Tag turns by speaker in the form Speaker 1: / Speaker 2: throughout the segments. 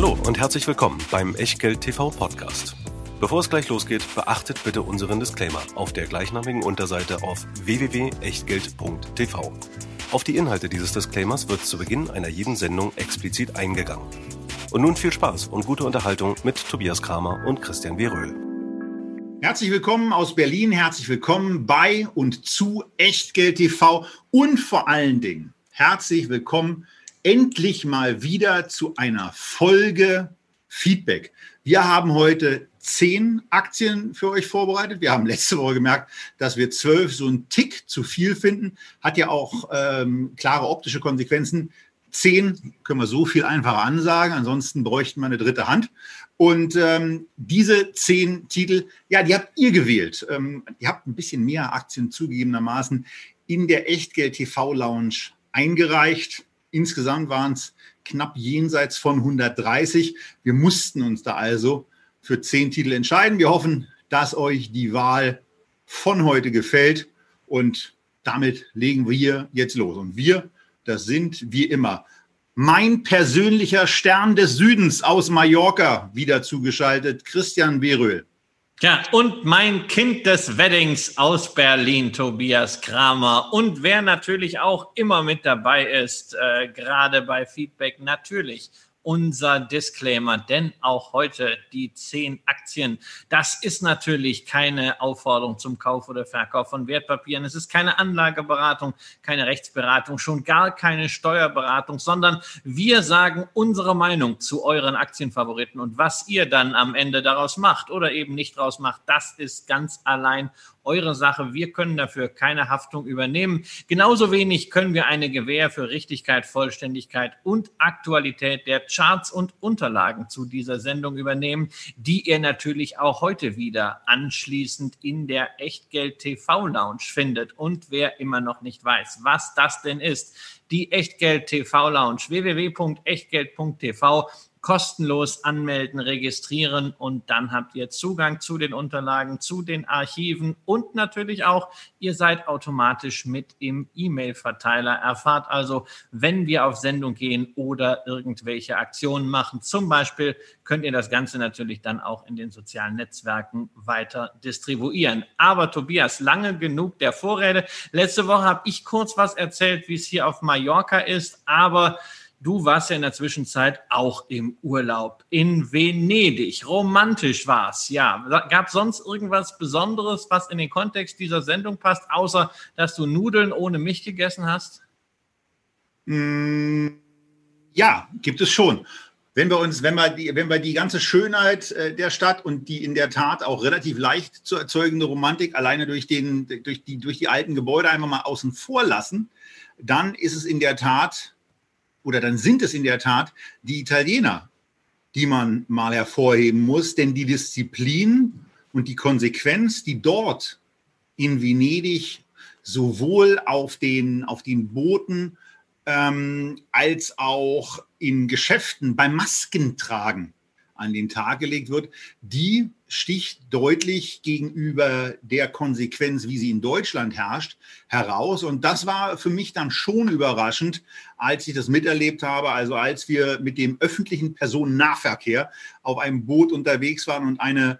Speaker 1: Hallo und herzlich willkommen beim Echtgeld TV Podcast. Bevor es gleich losgeht, beachtet bitte unseren Disclaimer auf der gleichnamigen Unterseite auf www.echtgeld.tv. Auf die Inhalte dieses Disclaimers wird zu Beginn einer jeden Sendung explizit eingegangen. Und nun viel Spaß und gute Unterhaltung mit Tobias Kramer und Christian Weröhl.
Speaker 2: Herzlich willkommen aus Berlin, herzlich willkommen bei und zu Echtgeld TV und vor allen Dingen herzlich willkommen endlich mal wieder zu einer Folge Feedback. Wir haben heute zehn Aktien für euch vorbereitet. Wir haben letzte Woche gemerkt, dass wir zwölf so einen Tick zu viel finden. Hat ja auch ähm, klare optische Konsequenzen. Zehn können wir so viel einfacher ansagen, ansonsten bräuchten wir eine dritte Hand. Und ähm, diese zehn Titel, ja, die habt ihr gewählt. Ähm, ihr habt ein bisschen mehr Aktien zugegebenermaßen in der Echtgeld TV Lounge eingereicht. Insgesamt waren es knapp jenseits von 130. Wir mussten uns da also für zehn Titel entscheiden. Wir hoffen, dass euch die Wahl von heute gefällt und damit legen wir jetzt los. Und wir, das sind wie immer mein persönlicher Stern des Südens aus Mallorca, wieder zugeschaltet, Christian Beröhl.
Speaker 3: Ja, und mein Kind des Weddings aus Berlin, Tobias Kramer. Und wer natürlich auch immer mit dabei ist, äh, gerade bei Feedback, natürlich unser Disclaimer, denn auch heute die zehn Aktien. Das ist natürlich keine Aufforderung zum Kauf oder Verkauf von Wertpapieren. Es ist keine Anlageberatung, keine Rechtsberatung, schon gar keine Steuerberatung, sondern wir sagen unsere Meinung zu euren Aktienfavoriten und was ihr dann am Ende daraus macht oder eben nicht daraus macht, das ist ganz allein eure Sache. Wir können dafür keine Haftung übernehmen. Genauso wenig können wir eine Gewähr für Richtigkeit, Vollständigkeit und Aktualität der Charts und Unterlagen zu dieser Sendung übernehmen, die ihr natürlich auch heute wieder anschließend in der Echtgeld TV Lounge findet. Und wer immer noch nicht weiß, was das denn ist, die Echtgeld TV Lounge www.echtgeld.tv kostenlos anmelden, registrieren und dann habt ihr Zugang zu den Unterlagen, zu den Archiven und natürlich auch, ihr seid automatisch mit im E-Mail-Verteiler. Erfahrt also, wenn wir auf Sendung gehen oder irgendwelche Aktionen machen. Zum Beispiel könnt ihr das Ganze natürlich dann auch in den sozialen Netzwerken weiter distribuieren. Aber Tobias, lange genug der Vorrede. Letzte Woche habe ich kurz was erzählt, wie es hier auf Mallorca ist, aber Du warst ja in der Zwischenzeit auch im Urlaub in Venedig. Romantisch war's, ja. Gab sonst irgendwas Besonderes, was in den Kontext dieser Sendung passt, außer dass du Nudeln ohne mich gegessen hast?
Speaker 2: Mm, ja, gibt es schon. Wenn wir uns, wenn wir die, wenn wir die ganze Schönheit äh, der Stadt und die in der Tat auch relativ leicht zu erzeugende Romantik alleine durch den, durch die, durch die alten Gebäude einfach mal außen vor lassen, dann ist es in der Tat oder dann sind es in der Tat die Italiener, die man mal hervorheben muss, denn die Disziplin und die Konsequenz, die dort in Venedig sowohl auf den, auf den Booten ähm, als auch in Geschäften beim Maskentragen an den Tag gelegt wird, die sticht deutlich gegenüber der Konsequenz, wie sie in Deutschland herrscht, heraus. Und das war für mich dann schon überraschend, als ich das miterlebt habe. Also als wir mit dem öffentlichen Personennahverkehr auf einem Boot unterwegs waren und eine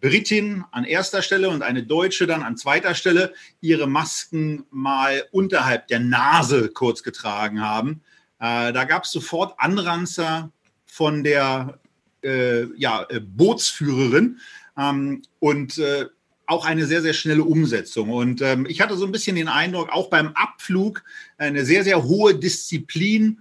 Speaker 2: Britin an erster Stelle und eine Deutsche dann an zweiter Stelle ihre Masken mal unterhalb der Nase kurz getragen haben. Äh, da gab es sofort Anranzer von der äh, ja, äh, Bootsführerin ähm, und äh, auch eine sehr, sehr schnelle Umsetzung. Und ähm, ich hatte so ein bisschen den Eindruck, auch beim Abflug eine sehr, sehr hohe Disziplin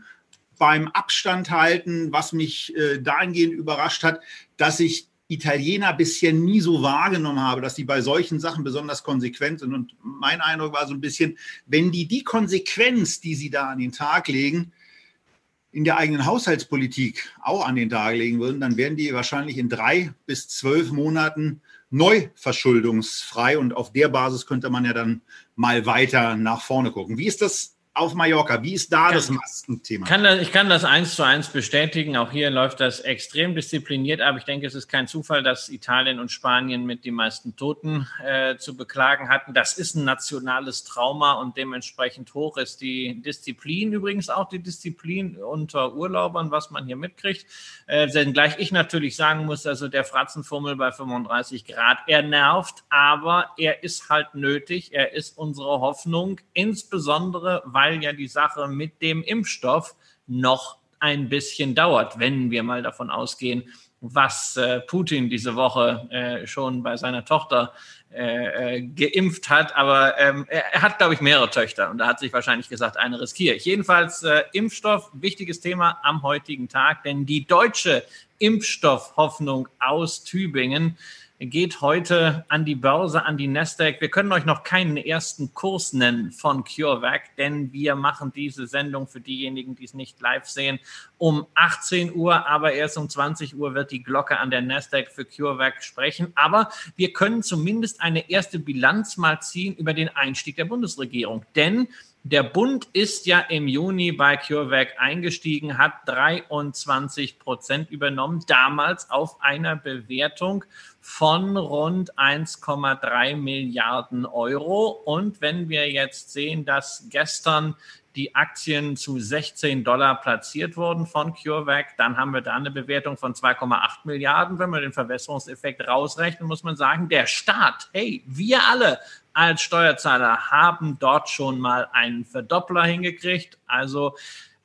Speaker 2: beim Abstand halten, was mich äh, dahingehend überrascht hat, dass ich Italiener bisher nie so wahrgenommen habe, dass die bei solchen Sachen besonders konsequent sind. Und mein Eindruck war so ein bisschen, wenn die die Konsequenz, die sie da an den Tag legen, in der eigenen Haushaltspolitik auch an den Tag legen würden, dann wären die wahrscheinlich in drei bis zwölf Monaten neu verschuldungsfrei. Und auf der Basis könnte man ja dann mal weiter nach vorne gucken. Wie ist das auf Mallorca. Wie ist da kann, das Maskenthema?
Speaker 3: Kann das, ich kann das eins zu eins bestätigen. Auch hier läuft das extrem diszipliniert, aber ich denke, es ist kein Zufall, dass Italien und Spanien mit die meisten Toten äh, zu beklagen hatten. Das ist ein nationales Trauma und dementsprechend hoch ist die Disziplin, übrigens auch die Disziplin unter Urlaubern, was man hier mitkriegt. Äh, gleich ich natürlich sagen muss, also der Fratzenfummel bei 35 Grad, er nervt, aber er ist halt nötig. Er ist unsere Hoffnung, insbesondere weil ja die Sache mit dem Impfstoff noch ein bisschen dauert, wenn wir mal davon ausgehen, was äh, Putin diese Woche äh, schon bei seiner Tochter äh, äh geimpft hat. Aber ähm, er hat, glaube ich, mehrere Töchter und da hat sich wahrscheinlich gesagt, eine riskiere ich. Jedenfalls äh, Impfstoff, wichtiges Thema am heutigen Tag, denn die deutsche Impfstoffhoffnung aus Tübingen geht heute an die Börse, an die Nasdaq. Wir können euch noch keinen ersten Kurs nennen von CureVac, denn wir machen diese Sendung für diejenigen, die es nicht live sehen, um 18 Uhr, aber erst um 20 Uhr wird die Glocke an der Nasdaq für CureVac sprechen. Aber wir können zumindest eine erste Bilanz mal ziehen über den Einstieg der Bundesregierung, denn der Bund ist ja im Juni bei CureVac eingestiegen, hat 23 Prozent übernommen, damals auf einer Bewertung von rund 1,3 Milliarden Euro. Und wenn wir jetzt sehen, dass gestern die Aktien zu 16 Dollar platziert wurden von CureVac, dann haben wir da eine Bewertung von 2,8 Milliarden. Wenn wir den Verwässerungseffekt rausrechnen, muss man sagen, der Staat, hey, wir alle als Steuerzahler haben dort schon mal einen Verdoppler hingekriegt. Also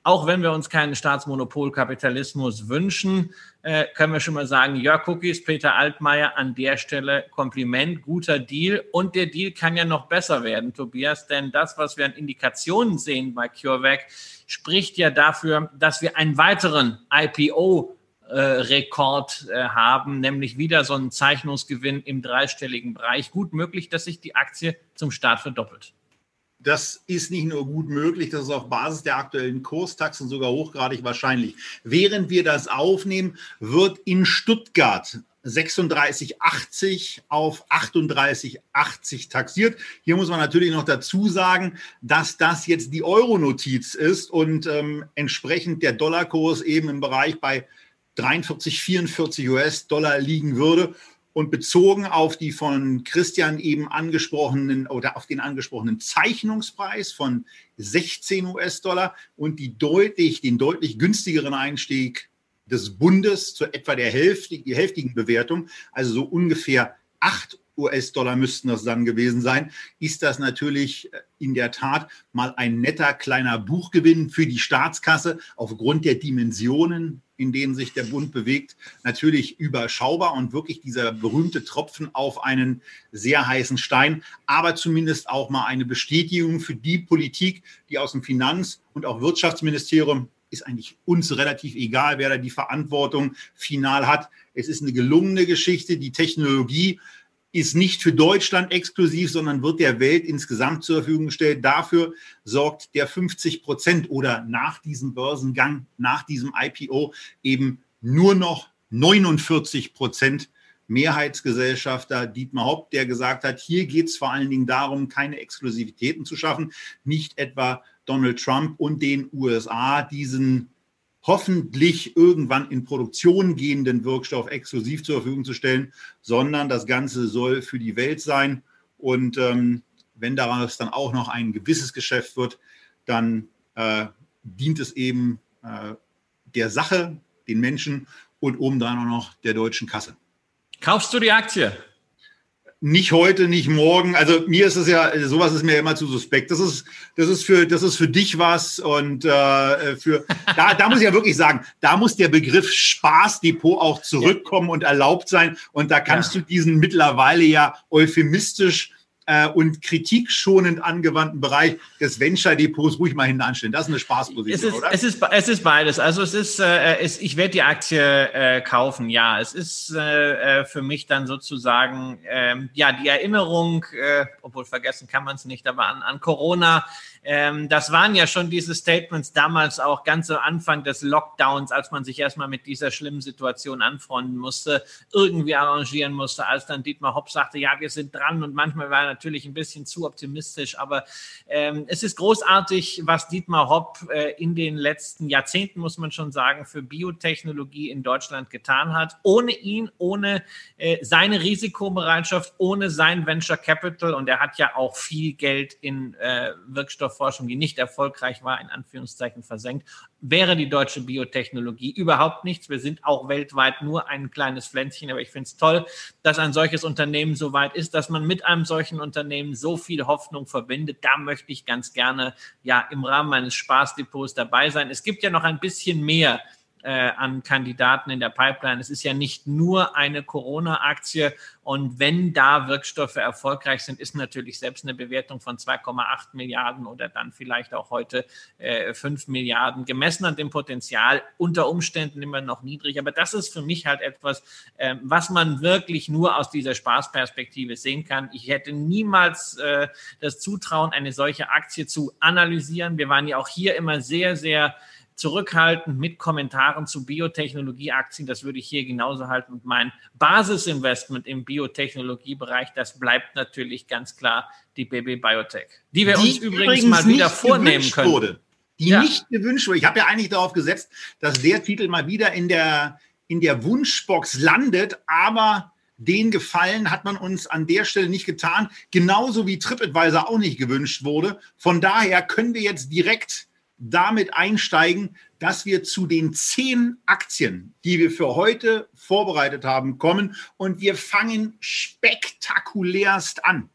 Speaker 3: auch wenn wir uns keinen Staatsmonopolkapitalismus wünschen, äh, können wir schon mal sagen, Jörg Cookies, Peter Altmaier, an der Stelle Kompliment, guter Deal. Und der Deal kann ja noch besser werden, Tobias, denn das, was wir an Indikationen sehen bei CureVac, spricht ja dafür, dass wir einen weiteren IPO äh, Rekord äh, haben, nämlich wieder so einen Zeichnungsgewinn im dreistelligen Bereich. Gut möglich, dass sich die Aktie zum Start verdoppelt.
Speaker 2: Das ist nicht nur gut möglich, das ist auf Basis der aktuellen Kurstaxen sogar hochgradig wahrscheinlich. Während wir das aufnehmen, wird in Stuttgart 36,80 auf 38,80 taxiert. Hier muss man natürlich noch dazu sagen, dass das jetzt die Euro-Notiz ist und ähm, entsprechend der Dollarkurs eben im Bereich bei 43, 44 US-Dollar liegen würde. Und bezogen auf die von Christian eben angesprochenen oder auf den angesprochenen Zeichnungspreis von 16 US-Dollar und die deutlich, den deutlich günstigeren Einstieg des Bundes zu etwa der Hälfte, die hälftigen Bewertung, also so ungefähr 8 US-Dollar müssten das dann gewesen sein, ist das natürlich äh, in der Tat mal ein netter kleiner Buchgewinn für die Staatskasse aufgrund der Dimensionen, in denen sich der Bund bewegt, natürlich überschaubar und wirklich dieser berühmte Tropfen auf einen sehr heißen Stein, aber zumindest auch mal eine Bestätigung für die Politik, die aus dem Finanz- und auch Wirtschaftsministerium ist eigentlich uns relativ egal, wer da die Verantwortung final hat. Es ist eine gelungene Geschichte. Die Technologie ist nicht für Deutschland exklusiv, sondern wird der Welt insgesamt zur Verfügung gestellt. Dafür sorgt der 50 Prozent oder nach diesem Börsengang, nach diesem IPO eben nur noch 49 Prozent Mehrheitsgesellschafter Dietmar Hopp, der gesagt hat, hier geht es vor allen Dingen darum, keine Exklusivitäten zu schaffen, nicht etwa Donald Trump und den USA diesen hoffentlich irgendwann in Produktion gehenden Wirkstoff exklusiv zur Verfügung zu stellen, sondern das Ganze soll für die Welt sein. Und ähm, wenn daraus dann auch noch ein gewisses Geschäft wird, dann äh, dient es eben äh, der Sache, den Menschen und obendrein auch noch der deutschen Kasse.
Speaker 3: Kaufst du die Aktie?
Speaker 2: Nicht heute, nicht morgen. Also mir ist es ja, sowas ist mir immer zu suspekt. Das ist, das ist für, das ist für dich was und äh, für, da, da muss ich ja wirklich sagen, da muss der Begriff Spaßdepot auch zurückkommen ja. und erlaubt sein. Und da kannst ja. du diesen mittlerweile ja euphemistisch äh, und kritikschonend angewandten Bereich des Venture-Depots ruhig mal hinten anstellen. Das ist eine Spaßposition,
Speaker 3: es ist,
Speaker 2: oder?
Speaker 3: Es ist, es ist beides. Also es ist, äh, es, ich werde die Aktie äh, kaufen, ja. Es ist äh, äh für mich dann sozusagen, äh, ja, die Erinnerung, äh, obwohl vergessen kann man es nicht, aber an, an Corona Ähm, das waren ja schon diese Statements damals auch ganz am Anfang des Lockdowns, als man sich erstmal mit dieser schlimmen Situation anfreunden musste, irgendwie arrangieren musste, als dann Dietmar Hopp sagte, ja, wir sind dran und manchmal war natürlich ein bisschen zu optimistisch, aber ähm, es ist großartig, was Dietmar Hopp äh, in den letzten Jahrzehnten, muss man schon sagen, für Biotechnologie in Deutschland getan hat. Ohne ihn, ohne äh, seine Risikobereitschaft, ohne sein Venture Capital und er hat ja auch viel Geld in äh, Wirkstoffforschung, die nicht erfolgreich war, in Anführungszeichen versenkt, wäre die deutsche Biotechnologie überhaupt nichts. Wir sind auch weltweit nur ein kleines Pflänzchen, aber ich finde es toll, dass ein solches Unternehmen so weit ist, dass man mit einem solchen Unternehmen so viel Hoffnung verbindet. Da möchte ich ganz gerne ja im Rahmen meines Spaßdepots dabei sein. Es gibt ja noch ein bisschen mehr äh, an Kandidaten in der Pipeline. Es ist ja nicht nur eine Corona-Aktie. Und wenn da Wirkstoffe erfolgreich sind, ist natürlich selbst eine Bewertung von 2,8 Milliarden oder dann vielleicht auch heute äh, 5 Milliarden gemessen an dem Potenzial unter Umständen immer noch niedrig. Aber das ist für mich halt etwas, äh, was man wirklich nur aus dieser Spaßperspektive sehen kann. Ich hätte niemals äh, das Zutrauen, eine solche Aktie zu analysieren. Wir waren ja auch hier immer sehr, sehr zurückhaltend mit Kommentaren zu Biotechnologieaktien. Das würde ich hier genauso halten. Und mein Basisinvestment im Biotechnologiebereich, das bleibt natürlich ganz klar die BB Biotech,
Speaker 2: die wir die uns übrigens, übrigens mal wieder vornehmen können. Wurde. Die ja. nicht gewünscht wurde. Ich habe ja eigentlich darauf gesetzt, dass der Titel mal wieder in der, in der Wunschbox landet, aber den Gefallen hat man uns an der Stelle nicht getan, genauso wie TripAdvisor auch nicht gewünscht wurde. Von daher können wir jetzt direkt damit einsteigen, dass wir zu den zehn Aktien, die wir für heute vorbereitet haben, kommen. Und wir fangen spektakulärst an.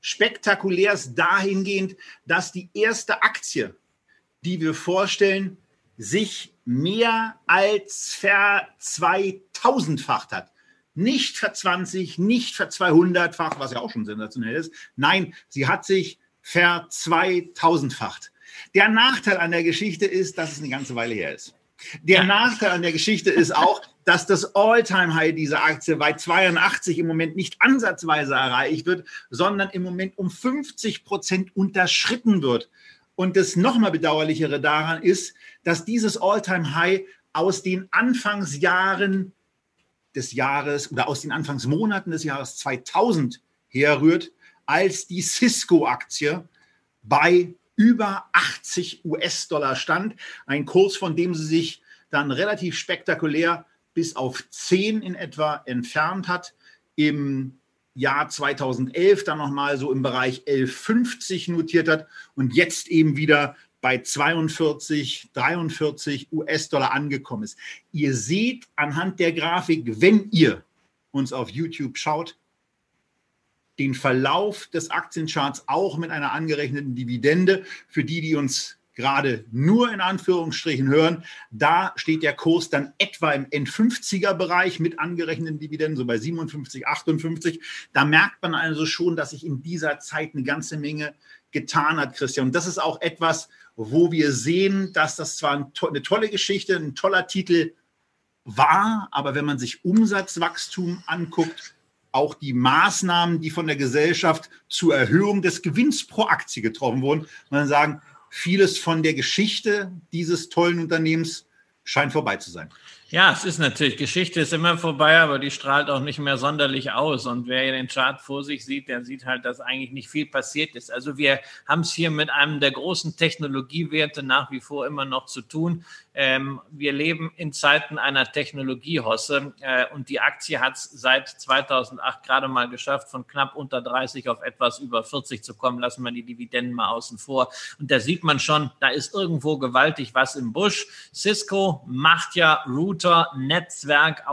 Speaker 2: Spektakulärst dahingehend, dass die erste Aktie, die wir vorstellen, sich mehr als ver 2000-facht hat. Nicht ver 20, nicht ver 200-fach, was ja auch schon sensationell ist. Nein, sie hat sich ver 2000-facht. Der Nachteil an der Geschichte ist, dass es eine ganze Weile her ist. Der ja. Nachteil an der Geschichte ist auch, dass das All-Time-High dieser Aktie bei 82 im Moment nicht ansatzweise erreicht wird, sondern im Moment um 50 Prozent unterschritten wird. Und das nochmal bedauerlichere daran ist, dass dieses All-Time-High aus den Anfangsjahren des Jahres oder aus den Anfangsmonaten des Jahres 2000 herrührt, als die Cisco-Aktie bei über 80 US-Dollar stand. Ein Kurs, von dem sie sich dann relativ spektakulär bis auf 10 in etwa entfernt hat. Im Jahr 2011 dann nochmal so im Bereich 11,50 notiert hat und jetzt eben wieder bei 42, 43 US-Dollar angekommen ist. Ihr seht anhand der Grafik, wenn ihr uns auf YouTube schaut, den Verlauf des Aktiencharts auch mit einer angerechneten Dividende. Für die, die uns gerade nur in Anführungsstrichen hören, da steht der Kurs dann etwa im N50er-Bereich mit angerechneten Dividenden, so bei 57, 58. Da merkt man also schon, dass sich in dieser Zeit eine ganze Menge getan hat, Christian. Und das ist auch etwas, wo wir sehen, dass das zwar eine tolle Geschichte, ein toller Titel war, aber wenn man sich Umsatzwachstum anguckt, auch die Maßnahmen, die von der Gesellschaft zur Erhöhung des Gewinns pro Aktie getroffen wurden. Man sagen, vieles von der Geschichte dieses tollen Unternehmens scheint vorbei zu sein.
Speaker 3: Ja, es ist natürlich, Geschichte ist immer vorbei, aber die strahlt auch nicht mehr sonderlich aus. Und wer den Chart vor sich sieht, der sieht halt, dass eigentlich nicht viel passiert ist. Also wir haben es hier mit einem der großen Technologiewerte nach wie vor immer noch zu tun. Ähm, wir leben in Zeiten einer Technologiehosse äh, und die Aktie hat es seit 2008 gerade mal geschafft, von knapp unter 30 auf etwas über 40 zu kommen. Lassen wir die Dividenden mal außen vor. Und da sieht man schon, da ist irgendwo gewaltig was im Busch. Cisco macht ja Router, Netzwerk,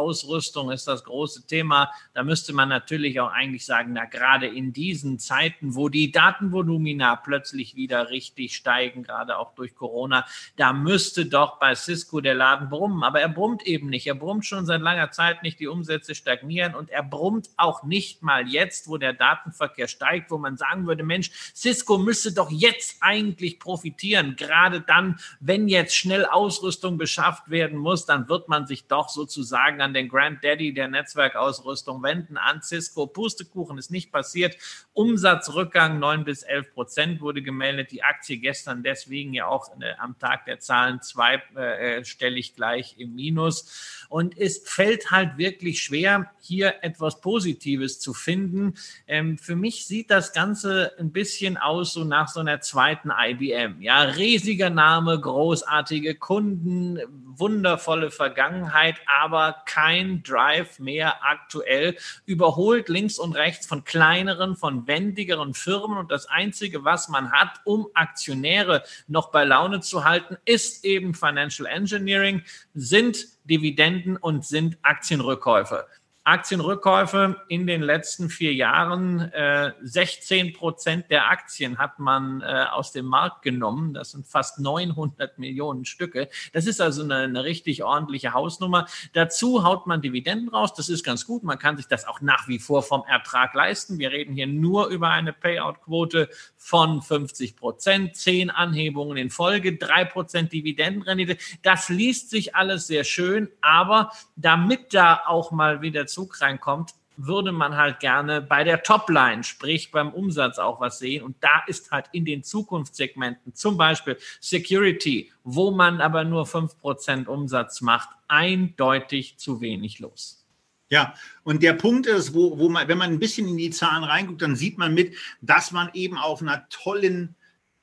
Speaker 3: ist das große Thema. Da müsste man natürlich auch eigentlich sagen, na gerade in diesen Zeiten, wo die Datenvolumina plötzlich wieder richtig steigen, gerade auch durch Corona, da müsste doch bei Cisco der Laden brummen, aber er brummt eben nicht. Er brummt schon seit langer Zeit nicht, die Umsätze stagnieren und er brummt auch nicht mal jetzt, wo der Datenverkehr steigt, wo man sagen würde, Mensch, Cisco müsste doch jetzt eigentlich profitieren. Gerade dann, wenn jetzt schnell Ausrüstung beschafft werden muss, dann wird man man sich doch sozusagen an den Granddaddy der Netzwerkausrüstung wenden, an Cisco. Pustekuchen ist nicht passiert. Umsatzrückgang 9 bis 11 Prozent wurde gemeldet. Die Aktie gestern deswegen ja auch äh, am Tag der Zahlen zweistellig gleich im Minus. Und es fällt halt wirklich schwer, hier etwas Positives zu finden. Ähm, für mich sieht das Ganze ein bisschen aus so nach so einer zweiten IBM. Ja, riesiger Name, großartige Kunden, wundervolle Vergangenheit, aber kein Drive mehr aktuell. Überholt links und rechts von kleineren, von wendigeren Firmen. Und das Einzige, was man hat, um Aktionäre noch bei Laune zu halten, ist eben Financial Engineering, sind Dividenden und sind Aktienrückkäufe. Aktienrückkäufe in den letzten vier Jahren. Äh, 16 Prozent der Aktien hat man äh, aus dem Markt genommen. Das sind fast 900 Millionen Stücke. Das ist also eine, eine richtig ordentliche Hausnummer. Dazu haut man Dividenden raus. Das ist ganz gut. Man kann sich das auch nach wie vor vom Ertrag leisten. Wir reden hier nur über eine Payout-Quote von 50 Prozent, zehn Anhebungen in Folge, drei Prozent Dividendenrendite. Das liest sich alles sehr schön, aber damit da auch mal wieder Zug reinkommt, würde man halt gerne bei der Topline, sprich beim Umsatz auch was sehen. Und da ist halt in den Zukunftssegmenten, zum Beispiel Security, wo man aber nur fünf Prozent Umsatz macht, eindeutig zu wenig los.
Speaker 2: Ja, und der Punkt ist, wo, wo man, wenn man ein bisschen in die Zahlen reinguckt, dann sieht man mit, dass man eben auf einer tollen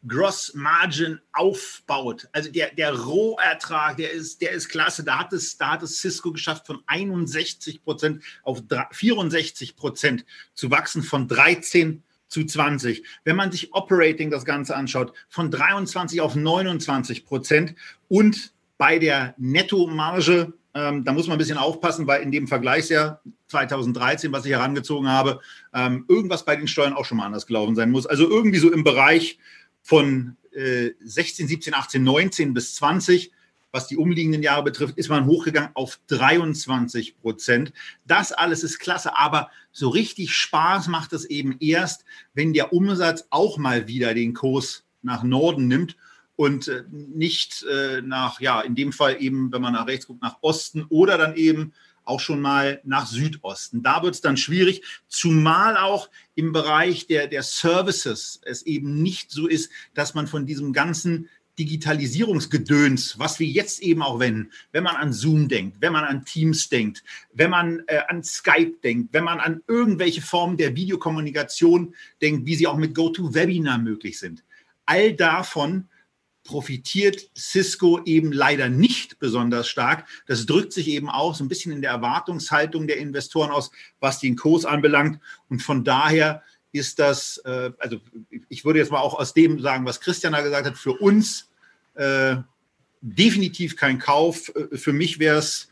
Speaker 2: Gross Margin aufbaut. Also der, der Rohertrag, der ist, der ist klasse. Da hat, es, da hat es Cisco geschafft, von 61 Prozent auf 64 Prozent zu wachsen, von 13 zu 20. Wenn man sich Operating das Ganze anschaut, von 23 auf 29 Prozent und bei der Nettomarge ähm, da muss man ein bisschen aufpassen, weil in dem Vergleichsjahr 2013, was ich herangezogen habe, ähm, irgendwas bei den Steuern auch schon mal anders gelaufen sein muss. Also irgendwie so im Bereich von äh, 16, 17, 18, 19 bis 20, was die umliegenden Jahre betrifft, ist man hochgegangen auf 23 Prozent. Das alles ist klasse, aber so richtig Spaß macht es eben erst, wenn der Umsatz auch mal wieder den Kurs nach Norden nimmt und äh, nicht äh, nach, ja, in dem Fall eben, wenn man nach rechts guckt, nach Osten oder dann eben auch schon mal nach Südosten. Da wird es dann schwierig, zumal auch im Bereich der, der Services es eben nicht so ist, dass man von diesem ganzen Digitalisierungsgedöns, was wir jetzt eben auch wenden, wenn man an Zoom denkt, wenn man an Teams denkt, wenn man äh, an Skype denkt, wenn man an irgendwelche Formen der Videokommunikation denkt, wie sie auch mit GoToWebinar möglich sind. All davon profitiert Cisco eben leider nicht besonders stark. Das drückt sich eben auch so ein bisschen in der Erwartungshaltung der Investoren aus, was den Kurs anbelangt. Und von daher ist das, äh, also ich würde jetzt mal auch aus dem sagen, was Christian da gesagt hat, für uns äh, definitiv kein Kauf. Äh, für mich wäre es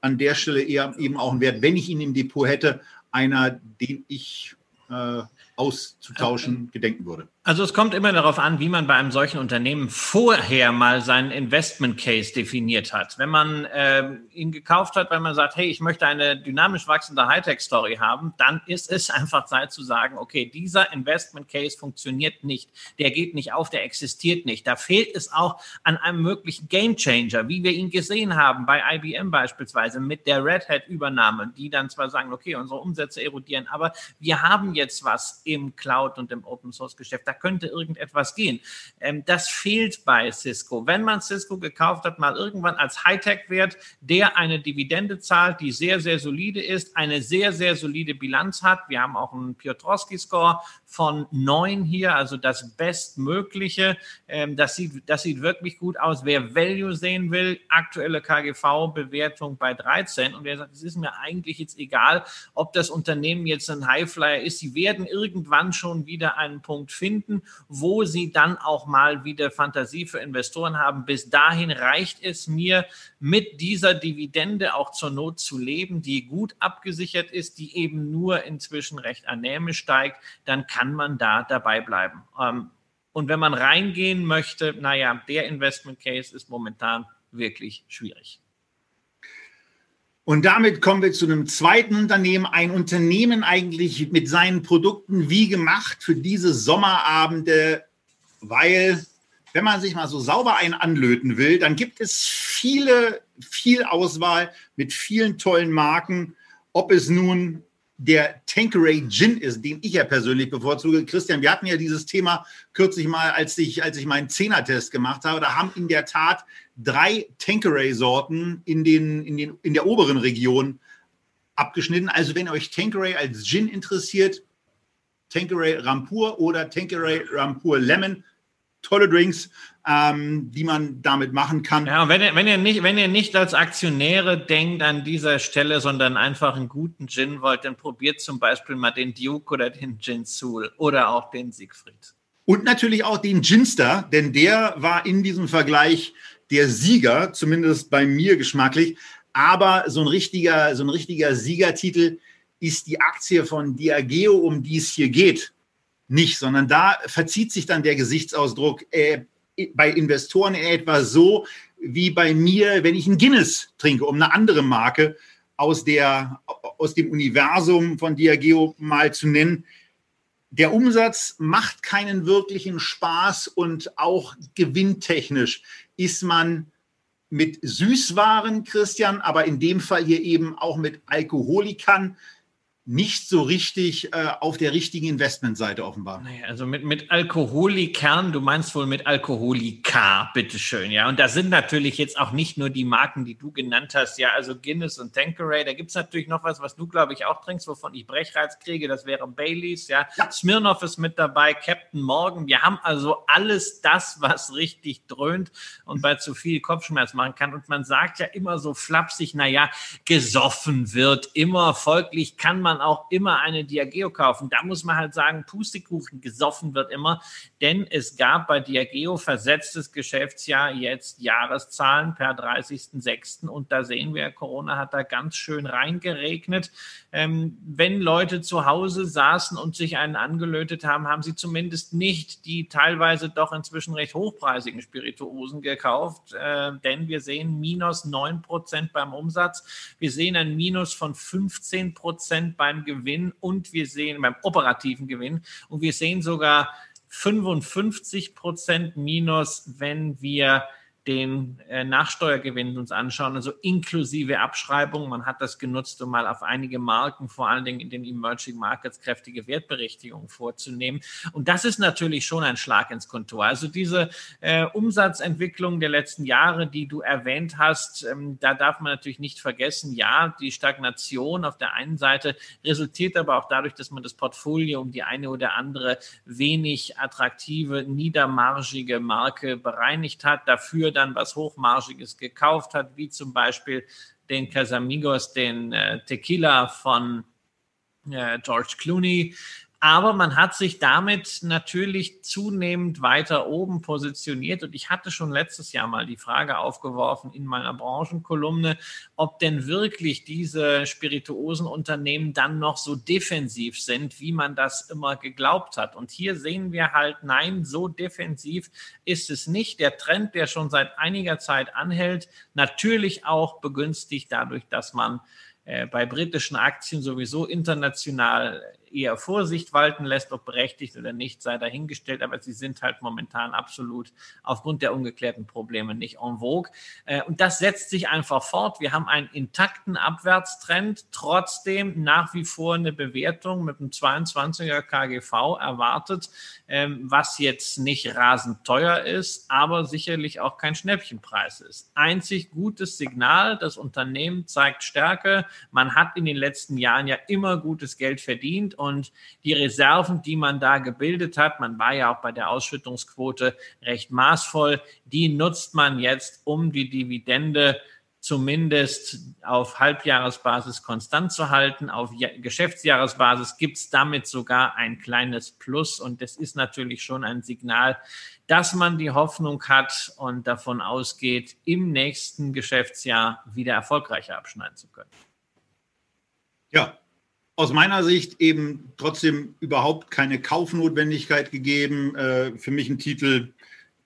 Speaker 2: an der Stelle eher eben auch ein Wert, wenn ich ihn im Depot hätte, einer, den ich äh, auszutauschen gedenken würde.
Speaker 3: Also es kommt immer darauf an, wie man bei einem solchen Unternehmen vorher mal seinen Investment Case definiert hat. Wenn man äh, ihn gekauft hat, weil man sagt, hey, ich möchte eine dynamisch wachsende Hightech-Story haben, dann ist es einfach Zeit zu sagen, okay, dieser Investment Case funktioniert nicht, der geht nicht auf, der existiert nicht. Da fehlt es auch an einem möglichen Game Changer, wie wir ihn gesehen haben bei IBM beispielsweise mit der Red Hat-Übernahme, die dann zwar sagen, okay, unsere Umsätze erodieren, aber wir haben jetzt was im Cloud und im Open Source Geschäft da könnte irgendetwas gehen. Ähm, das fehlt bei Cisco. Wenn man Cisco gekauft hat, mal irgendwann als Hightech-Wert, der eine Dividende zahlt, die sehr, sehr solide ist, eine sehr, sehr solide Bilanz hat. Wir haben auch einen Piotrowski-Score von neun hier, also das Bestmögliche. Ähm, das, sieht, das sieht wirklich gut aus. Wer Value sehen will, aktuelle KGV-Bewertung bei 13 und wer sagt, es ist mir eigentlich jetzt egal, ob das Unternehmen jetzt ein Highflyer ist, sie werden irgendwann schon wieder einen Punkt finden, wo sie dann auch mal wieder Fantasie für Investoren haben. Bis dahin reicht es mir, mit dieser Dividende auch zur Not zu leben, die gut abgesichert ist, die eben nur inzwischen recht anämisch steigt, dann kann kann man da dabei bleiben. Ähm, und wenn man reingehen möchte, naja, der Investment Case ist momentan wirklich schwierig.
Speaker 2: Und damit kommen wir zu einem zweiten Unternehmen, ein Unternehmen eigentlich mit seinen Produkten wie gemacht für diese Sommerabende, weil wenn man sich mal so sauber einen anlöten will, dann gibt es viele, viel Auswahl mit vielen tollen Marken. Ob es nun der Tanqueray Gin ist, den ich ja persönlich bevorzuge. Christian, wir hatten ja dieses Thema kürzlich mal, als ich, als ich meinen Zehner-Test gemacht habe. Da haben in der Tat drei Tanqueray-Sorten in, den, in, den, in der oberen Region abgeschnitten. Also wenn euch Tanqueray als Gin interessiert, Tanqueray Rampur oder Tanqueray Rampur Lemon, tolle Drinks ähm, die man damit machen kann.
Speaker 3: Ja, wenn ihr, wenn, ihr nicht, wenn ihr nicht als Aktionäre denkt an dieser Stelle, sondern einfach einen guten Gin wollt, dann probiert zum Beispiel mal den Duke oder den Gin Soul oder auch den Siegfried.
Speaker 2: Und natürlich auch den Ginster, denn der war in diesem Vergleich der Sieger, zumindest bei mir geschmacklich. Aber so ein richtiger, so ein richtiger Siegertitel ist die Aktie von Diageo, um die es hier geht, nicht, sondern da verzieht sich dann der Gesichtsausdruck. Äh, bei Investoren in etwa so wie bei mir, wenn ich ein Guinness trinke, um eine andere Marke aus, der, aus dem Universum von Diageo mal zu nennen. Der Umsatz macht keinen wirklichen Spaß und auch gewinntechnisch ist man mit Süßwaren, Christian, aber in dem Fall hier eben auch mit Alkoholikern nicht so richtig äh, auf der richtigen Investmentseite offenbar.
Speaker 3: Naja, also mit, mit Alkoholikern, du meinst wohl mit Alkoholika, bitteschön, ja. Und da sind natürlich jetzt auch nicht nur die Marken, die du genannt hast, ja, also Guinness und Tanqueray. Da gibt es natürlich noch was, was du, glaube ich, auch trinkst, wovon ich Brechreiz kriege. Das wäre Baileys, ja. ja. Smirnoff ist mit dabei, Captain Morgan. Wir haben also alles das, was richtig dröhnt und bei zu viel Kopfschmerz machen kann. Und man sagt ja immer so flapsig, naja, gesoffen wird immer, folglich kann man auch immer eine Diageo kaufen. Da muss man halt sagen, Pustekuchen gesoffen wird immer, denn es gab bei Diageo versetztes Geschäftsjahr jetzt Jahreszahlen per 30.06. und da sehen wir, Corona hat da ganz schön reingeregnet. Ähm, wenn Leute zu Hause saßen und sich einen angelötet haben, haben sie zumindest nicht die teilweise doch inzwischen recht hochpreisigen Spirituosen gekauft, äh, denn wir sehen minus 9 Prozent beim Umsatz. Wir sehen ein Minus von 15 Prozent beim Gewinn und wir sehen beim operativen Gewinn. Und wir sehen sogar 55 Prozent Minus, wenn wir den äh, Nachsteuergewinn uns anschauen, also inklusive Abschreibung. Man hat das genutzt, um mal auf einige Marken, vor allen Dingen in den Emerging Markets, kräftige Wertberichtigungen vorzunehmen. Und das ist natürlich schon ein Schlag ins Kontor. Also diese äh, Umsatzentwicklung der letzten Jahre, die du erwähnt hast, ähm, da darf man natürlich nicht vergessen, ja, die Stagnation auf der einen Seite resultiert aber auch dadurch, dass man das Portfolio um die eine oder andere wenig attraktive, niedermargige Marke bereinigt hat. Dafür dann was Hochmarschiges gekauft hat, wie zum Beispiel den Casamigos, den äh, Tequila von äh, George Clooney, aber man hat sich damit natürlich zunehmend weiter oben positioniert. Und ich hatte schon letztes Jahr mal die Frage aufgeworfen in meiner Branchenkolumne, ob denn wirklich diese Spirituosenunternehmen dann noch so defensiv sind, wie man das immer geglaubt hat. Und hier sehen wir halt, nein, so defensiv ist es nicht. Der Trend, der schon seit einiger Zeit anhält, natürlich auch begünstigt dadurch, dass man äh, bei britischen Aktien sowieso international eher Vorsicht walten lässt, ob berechtigt oder nicht, sei dahingestellt, aber sie sind halt momentan absolut aufgrund der ungeklärten Probleme nicht en vogue. Äh, und das setzt sich einfach fort. Wir haben einen intakten Abwärtstrend, trotzdem nach wie vor eine Bewertung mit einem 22er KGV erwartet, ähm, was jetzt nicht rasend teuer ist, aber sicherlich auch kein Schnäppchenpreis ist. Einzig gutes Signal, das Unternehmen zeigt Stärke. Man hat in den letzten Jahren ja immer gutes Geld verdient und die Reserven, die man da gebildet hat, man war ja auch bei der Ausschüttungsquote recht maßvoll, die nutzt man jetzt, um die Dividende zumindest auf Halbjahresbasis konstant zu halten. Auf Geschäftsjahresbasis gibt es damit sogar ein kleines Plus und das ist natürlich schon ein Signal, dass man die Hoffnung hat und davon ausgeht, im nächsten Geschäftsjahr wieder erfolgreicher abschneiden zu können.
Speaker 2: Ja, aus meiner Sicht eben trotzdem überhaupt keine Kaufnotwendigkeit gegeben. Äh, für mich ein Titel,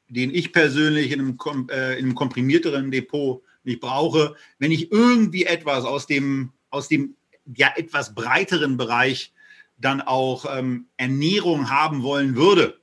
Speaker 2: den ich persönlich in einem, äh, in einem komprimierteren Depot nicht brauche. Wenn ich irgendwie etwas aus dem, aus dem ja etwas breiteren Bereich dann auch ähm, Ernährung haben wollen würde,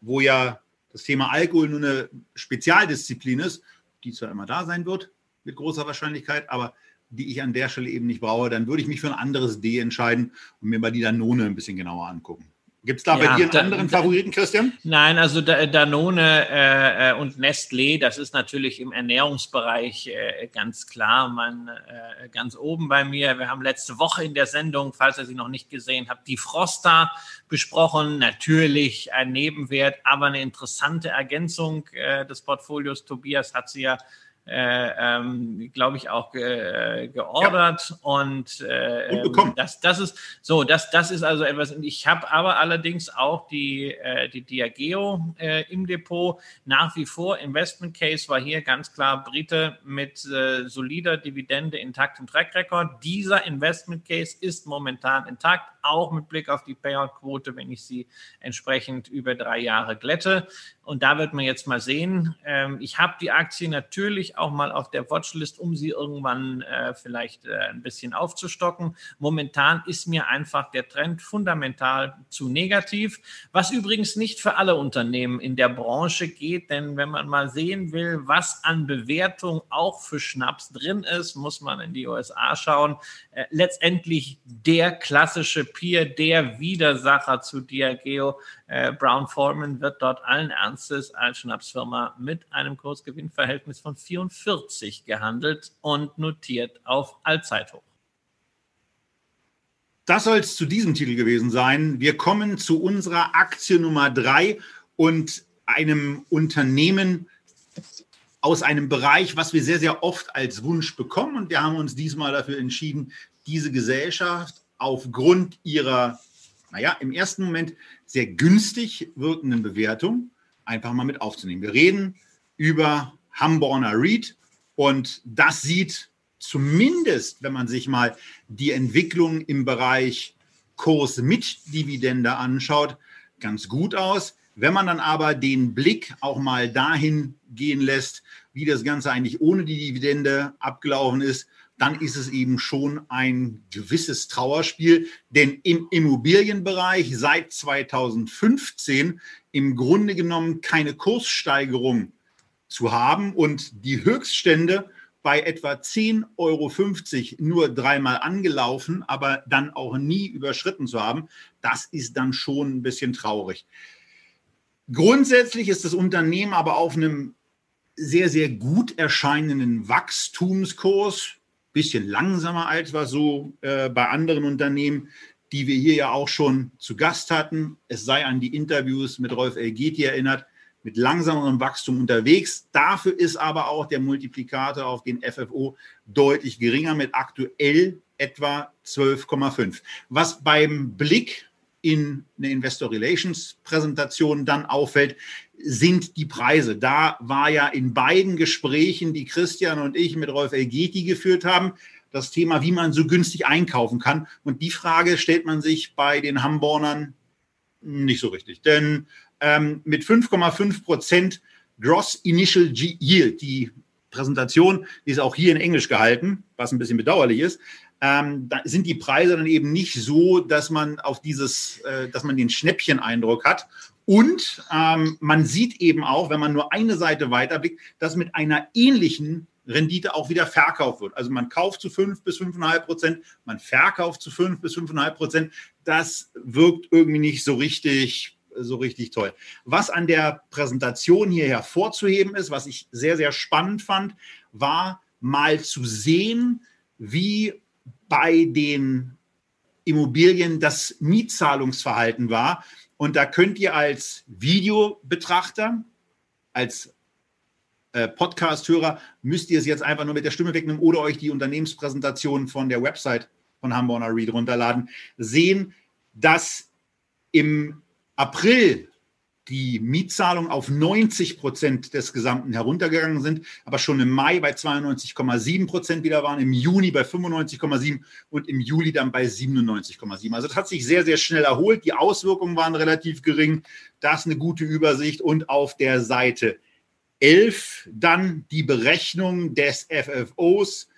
Speaker 2: wo ja das Thema Alkohol nur eine Spezialdisziplin ist, die zwar immer da sein wird, mit großer Wahrscheinlichkeit, aber die ich an der Stelle eben nicht brauche, dann würde ich mich für ein anderes D entscheiden und mir mal die Danone ein bisschen genauer angucken. Gibt es da ja, bei dir einen da, anderen Favoriten, Christian?
Speaker 3: Nein, also Danone äh, äh, und Nestlé, das ist natürlich im Ernährungsbereich äh, ganz klar, man äh, ganz oben bei mir. Wir haben letzte Woche in der Sendung, falls ihr sie noch nicht gesehen habt, die Frosta besprochen. Natürlich ein Nebenwert, aber eine interessante Ergänzung äh, des Portfolios. Tobias hat sie ja äh, ähm, glaube ich, auch ge, äh, geordert ja. und, äh, und bekommen. Das, das ist so, das, das ist also etwas. Ich habe aber allerdings auch die, äh, die Diageo äh, im Depot. Nach wie vor Investment Case war hier ganz klar Brite mit äh, solider Dividende, intaktem Track Record. Dieser Investment Case ist momentan intakt, auch mit Blick auf die Payout-Quote, wenn ich sie entsprechend über drei Jahre glätte. Und da wird man jetzt mal sehen. Ähm, ich habe die Aktie natürlich auch mal auf der Watchlist, um sie irgendwann äh, vielleicht äh, ein bisschen aufzustocken. Momentan ist mir einfach der Trend fundamental zu negativ, was übrigens nicht für alle Unternehmen in der Branche geht, denn wenn man mal sehen will, was an Bewertung auch für Schnaps drin ist, muss man in die USA schauen. Äh, letztendlich der klassische Peer, der Widersacher zu Diageo, Brown Foreman, wird dort allen Ernst Ernstes als Schnapsfirma mit einem Kursgewinnverhältnis von 44 gehandelt und notiert auf Allzeithoch.
Speaker 2: Das soll es zu diesem Titel gewesen sein. Wir kommen zu unserer Aktie Nummer drei und einem Unternehmen aus einem Bereich, was wir sehr, sehr oft als Wunsch bekommen. Und wir haben uns diesmal dafür entschieden, diese Gesellschaft aufgrund ihrer, naja, im ersten Moment sehr günstig wirkenden Bewertung einfach mal mit aufzunehmen. Wir reden über Hamborner Reed und das sieht zumindest, wenn man sich mal die Entwicklung im Bereich Kurs mit Dividende anschaut, ganz gut aus. Wenn man dann aber den Blick auch mal dahin gehen lässt, wie das Ganze eigentlich ohne die Dividende abgelaufen ist, dann ist es eben schon ein gewisses Trauerspiel. Denn im Immobilienbereich seit 2015 im Grunde genommen keine Kurssteigerung zu haben und die Höchststände bei etwa 10,50 Euro nur dreimal angelaufen, aber dann auch nie überschritten zu haben, das ist dann schon ein bisschen traurig. Grundsätzlich ist das Unternehmen aber auf einem sehr, sehr gut erscheinenden Wachstumskurs bisschen langsamer als war so äh, bei anderen Unternehmen, die wir hier ja auch schon zu Gast hatten. Es sei an die Interviews mit Rolf Elgeti erinnert, mit langsamerem Wachstum unterwegs. Dafür ist aber auch der Multiplikator auf den FFO deutlich geringer mit aktuell etwa 12,5. Was beim Blick in eine Investor Relations Präsentation dann auffällt, sind die Preise. Da war ja in beiden Gesprächen, die Christian und ich mit Rolf Elgeti geführt haben, das Thema, wie man so günstig einkaufen kann. Und die Frage stellt man sich bei den Hambornern nicht so richtig. Denn ähm, mit 5,5 Prozent Gross Initial Yield, die Präsentation die ist auch hier in Englisch gehalten, was ein bisschen bedauerlich ist, ähm, da sind die Preise dann eben nicht so, dass man auf dieses, äh, dass man den Schnäppchen-Eindruck hat und ähm, man sieht eben auch, wenn man nur eine Seite weiterblickt, dass mit einer ähnlichen Rendite auch wieder verkauft wird. Also man kauft zu 5 bis 5,5 Prozent, man verkauft zu 5 bis 5,5 Prozent. Das wirkt irgendwie nicht so richtig, so richtig toll. Was an der Präsentation hier hervorzuheben ist, was ich sehr, sehr spannend fand, war mal zu sehen, wie bei den Immobilien das Mietzahlungsverhalten war. Und da könnt ihr als Videobetrachter, als äh, Podcast-Hörer, müsst ihr es jetzt einfach nur mit der Stimme wegnehmen oder euch die Unternehmenspräsentation von der Website von Hamburger Read runterladen, sehen, dass im April die Mietzahlungen auf 90 Prozent des Gesamten heruntergegangen sind, aber schon im Mai bei 92,7 Prozent wieder waren, im Juni bei 95,7 und im Juli dann bei 97,7. Also das hat sich sehr, sehr schnell erholt. Die Auswirkungen waren relativ gering. Das ist eine gute Übersicht. Und auf der Seite 11 dann die Berechnung des FFOs,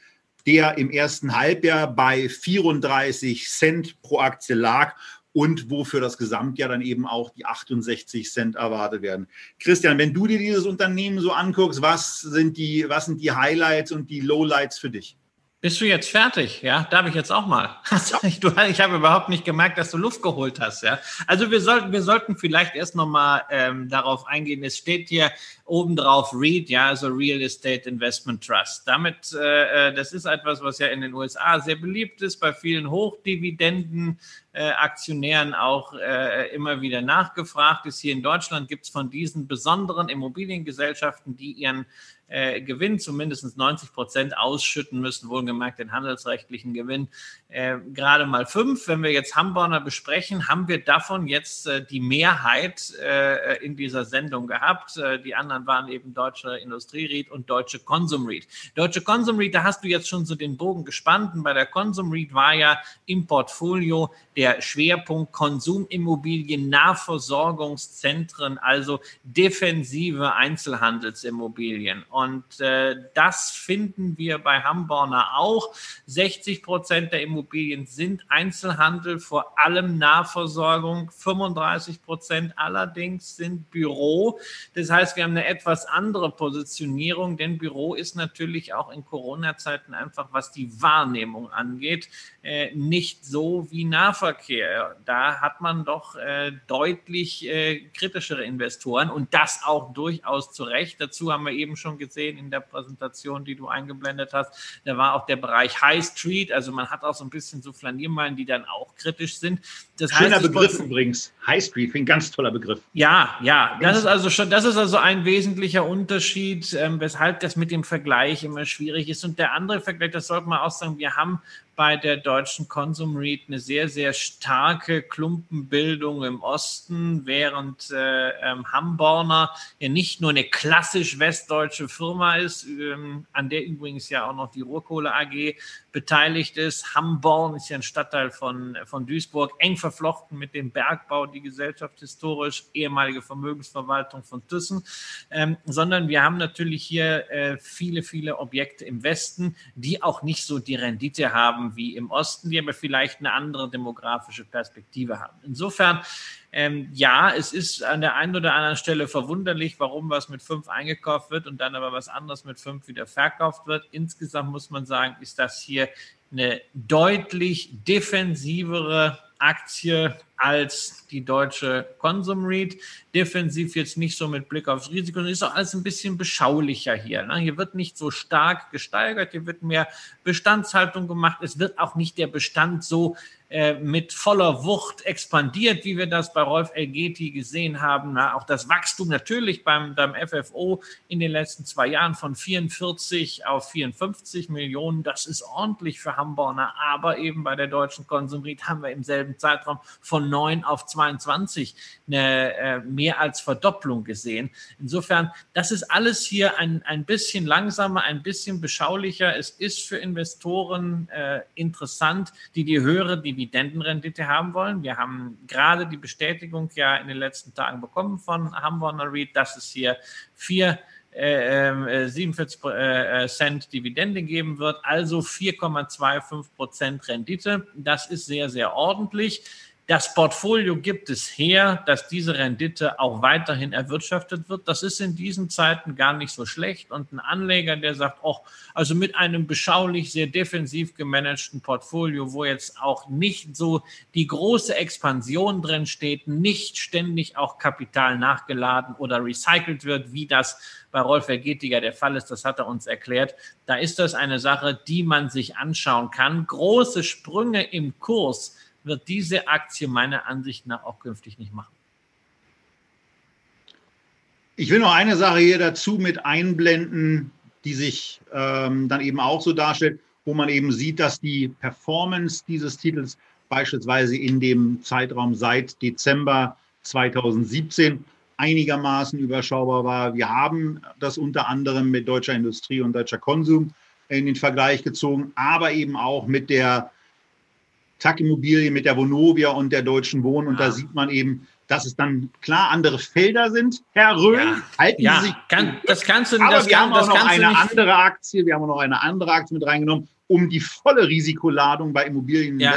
Speaker 2: der im ersten Halbjahr bei 34 Cent pro Aktie lag und wofür das Gesamtjahr dann eben auch die 68 Cent erwartet werden. Christian, wenn du dir dieses Unternehmen so anguckst, was sind die, was sind die Highlights und die Lowlights für dich?
Speaker 3: Bist du jetzt fertig? Ja, darf ich jetzt auch mal? Ich, ich habe überhaupt nicht gemerkt, dass du Luft geholt hast. Ja, also wir sollten, wir sollten vielleicht erst noch mal ähm, darauf eingehen. Es steht hier obendrauf REIT, ja, also Real Estate Investment Trust. Damit, äh, äh, das ist etwas, was ja in den USA sehr beliebt ist, bei vielen Hochdividenden äh, Aktionären auch äh, immer wieder nachgefragt ist. Hier in Deutschland gibt es von diesen besonderen Immobiliengesellschaften, die ihren äh, Gewinn zumindest 90 Prozent ausschütten müssen, wohlgemerkt den handelsrechtlichen Gewinn, äh, gerade mal fünf. Wenn wir jetzt Hamburger besprechen, haben wir davon jetzt äh, die Mehrheit äh, in dieser Sendung gehabt. Äh, die anderen waren eben Deutsche Industrieread und Deutsche Konsumread. Deutsche Konsumread, da hast du jetzt schon so den Bogen gespannt. Und bei der Konsumread war ja im Portfolio der Schwerpunkt Konsumimmobilien, Nahversorgungszentren, also defensive Einzelhandelsimmobilien. Und äh, das finden wir bei Hamborner auch. 60 Prozent der Immobilien sind Einzelhandel, vor allem Nahversorgung. 35 Prozent allerdings sind Büro. Das heißt, wir haben eine etwas andere Positionierung, denn Büro ist natürlich auch in Corona-Zeiten einfach, was die Wahrnehmung angeht, äh, nicht so wie Nahverkehr. Da hat man doch äh, deutlich äh, kritischere Investoren und das auch durchaus zu Recht. Dazu haben wir eben schon gesehen in der Präsentation, die du eingeblendet hast. Da war auch der Bereich High Street. Also man hat auch so ein bisschen so Flaniermeilen, die dann auch kritisch sind.
Speaker 2: Das Schöner heißt, Begriff übrigens. High Street, ein ganz toller Begriff.
Speaker 3: Ja, ja. Das ist also schon, das ist also ein wesentlicher Unterschied, ähm, weshalb das mit dem Vergleich immer schwierig ist. Und der andere Vergleich, das sollte man auch sagen, wir haben bei der deutschen Consum Read eine sehr, sehr starke Klumpenbildung im Osten, während äh, ähm, Hamborner ja nicht nur eine klassisch westdeutsche Firma ist, ähm, an der übrigens ja auch noch die Ruhrkohle AG beteiligt ist. Hamborn ist ja ein Stadtteil von, von Duisburg, eng verflochten mit dem Bergbau, die Gesellschaft historisch, ehemalige Vermögensverwaltung von Thyssen, ähm, sondern wir haben natürlich hier äh, viele, viele Objekte im Westen, die auch nicht so die Rendite haben, wie im Osten, die aber vielleicht eine andere demografische Perspektive haben. Insofern, ähm, ja, es ist an der einen oder anderen Stelle verwunderlich, warum was mit fünf eingekauft wird und dann aber was anderes mit fünf wieder verkauft wird. Insgesamt muss man sagen, ist das hier eine deutlich defensivere Aktie als die deutsche Consum REIT. Defensiv jetzt nicht so mit Blick aufs Risiko, ist auch alles ein bisschen beschaulicher hier. Ne? Hier wird nicht so stark gesteigert, hier wird mehr Bestandshaltung gemacht. Es wird auch nicht der Bestand so äh, mit voller Wucht expandiert, wie wir das bei Rolf Elgeti gesehen haben. Na, auch das Wachstum natürlich beim, beim FFO in den letzten zwei Jahren von 44 auf 54 Millionen, das ist ordentlich für Hamburger, aber eben bei der deutschen Konsumrit haben wir im selben Zeitraum von 9 auf 22 eine äh, mehr als Verdopplung gesehen. Insofern, das ist alles hier ein, ein bisschen langsamer, ein bisschen beschaulicher. Es ist für Investoren äh, interessant, die die höhere, Dividendenrendite haben wollen. Wir haben gerade die Bestätigung ja in den letzten Tagen bekommen von Hamburger Read, dass es hier vier äh, 47 ähm, äh, äh, Cent Dividende geben wird, also 4,25 Prozent Rendite. Das ist sehr, sehr ordentlich. Das Portfolio gibt es her, dass diese Rendite auch weiterhin erwirtschaftet wird. Das ist in diesen Zeiten gar nicht so schlecht. Und ein Anleger, der sagt, oh, also mit einem beschaulich sehr defensiv gemanagten Portfolio, wo jetzt auch nicht so die große Expansion drin steht, nicht ständig auch Kapital nachgeladen oder recycelt wird, wie das bei Rolf Ergetiger der Fall ist, das hat er uns erklärt. Da ist das eine Sache, die man sich anschauen kann. Große Sprünge im Kurs wird diese Aktie meiner Ansicht nach auch künftig nicht machen.
Speaker 2: Ich will noch eine Sache hier dazu mit einblenden, die sich ähm, dann eben auch so darstellt, wo man eben sieht, dass die Performance dieses Titels beispielsweise in dem Zeitraum seit Dezember 2017 einigermaßen überschaubar war. Wir haben das unter anderem mit deutscher Industrie und deutscher Konsum in den Vergleich gezogen, aber eben auch mit der TAC Immobilien mit der Vonovia und der Deutschen Wohnen. Und ja. da sieht man eben, dass es dann klar andere Felder sind. Herr Röhl, ja.
Speaker 3: halten ja. Sie sich. Kann, das kannst du
Speaker 2: Aber
Speaker 3: das
Speaker 2: wir kann, haben auch noch eine andere Aktie. Wir haben auch noch eine andere Aktie mit reingenommen, um die volle Risikoladung bei Immobilien ja.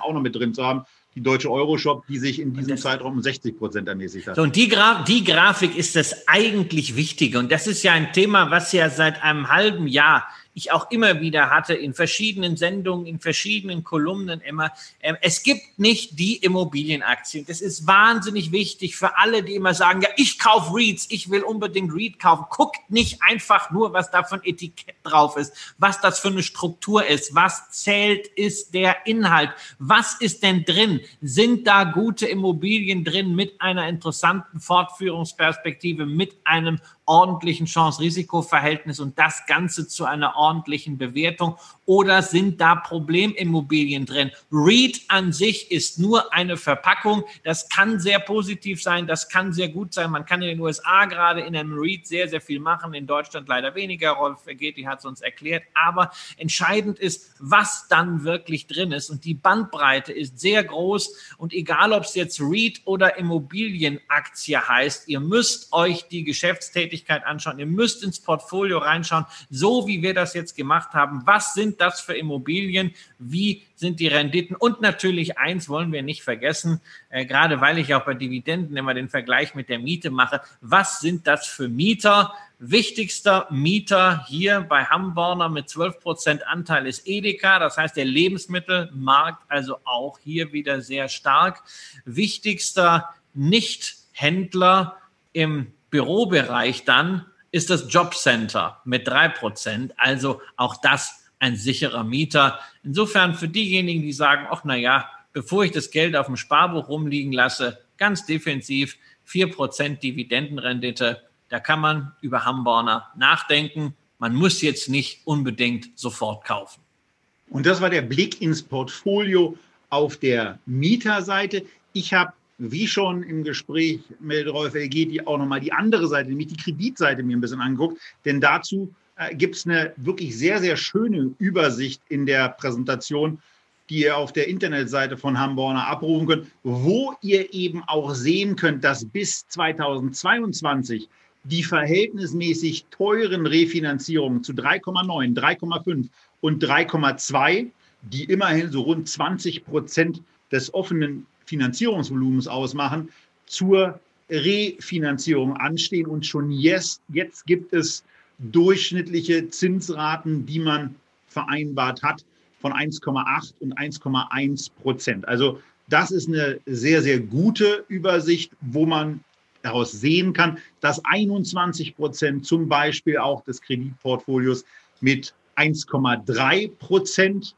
Speaker 2: auch noch mit drin zu haben. die deutsche Euroshop, die sich in diesem Zeitraum um 60 Prozent ermäßigt hat.
Speaker 3: So, und die, Gra die Grafik ist das eigentlich Wichtige. Und das ist ja ein Thema, was ja seit einem halben Jahr ich auch immer wieder hatte in verschiedenen Sendungen, in verschiedenen Kolumnen immer. Ähm, es gibt nicht die Immobilienaktien. Das ist wahnsinnig wichtig für alle, die immer sagen, ja, ich kaufe REITs, ich will unbedingt REIT kaufen. Guckt nicht einfach nur, was da ein Etikett drauf ist, was das für eine Struktur ist, was zählt, ist der Inhalt. Was ist denn drin? Sind da gute Immobilien drin mit einer interessanten Fortführungsperspektive, mit einem ordentlichen Chance-Risiko-Verhältnis und das Ganze zu einer ordentlichen Bewertung? Oder sind da Problemimmobilien drin? REIT an sich ist nur eine Verpackung. Das kann sehr positiv sein, das kann sehr gut sein. Man kann in den USA gerade in einem REIT sehr, sehr viel machen, in Deutschland leider weniger. Rolf Vergeti hat es uns erklärt. Aber entscheidend ist, was dann wirklich drin ist. Und die Bandbreite ist sehr groß. Und egal, ob es jetzt REIT oder Immobilienaktie heißt, ihr müsst euch die Geschäftstätigkeit anschauen. Ihr müsst ins Portfolio reinschauen, so wie wir das jetzt gemacht haben. Was sind das für Immobilien? Wie sind die Renditen? Und natürlich eins wollen wir nicht vergessen, äh, gerade weil ich auch bei Dividenden immer den Vergleich mit der Miete mache. Was sind das für Mieter? Wichtigster Mieter hier bei Hamborner mit 12 Prozent Anteil ist Edeka. Das heißt, der Lebensmittelmarkt also auch hier wieder sehr stark. Wichtigster Nichthändler im Bürobereich dann ist das Jobcenter mit drei Prozent. Also auch das ein sicherer Mieter. Insofern für diejenigen, die sagen, ach na ja, bevor ich das Geld auf dem Sparbuch rumliegen lasse, ganz defensiv, 4% Dividendenrendite, da kann man über Hamborner nachdenken. Man muss jetzt nicht unbedingt sofort kaufen.
Speaker 2: Und das war der Blick ins Portfolio auf der Mieterseite. Ich habe, wie schon im Gespräch mit Rolf Elgeti, auch nochmal die andere Seite, nämlich die Kreditseite mir ein bisschen angeguckt. Denn dazu äh, gibt es eine wirklich sehr, sehr schöne Übersicht in der Präsentation, die ihr auf der Internetseite von Hamborner abrufen könnt, wo ihr eben auch sehen könnt, dass bis 2022 die verhältnismäßig teuren Refinanzierungen zu 3,9, 3,5 und 3,2, die immerhin so rund 20 Prozent des offenen Finanzierungsvolumens ausmachen, zur Refinanzierung anstehen. Und schon jetzt, jetzt gibt es durchschnittliche Zinsraten, die man vereinbart hat, von 1,8 und 1,1 Prozent. Also das ist eine sehr, sehr gute Übersicht, wo man daraus sehen kann, dass 21 Prozent zum Beispiel auch des Kreditportfolios mit 1,3 Prozent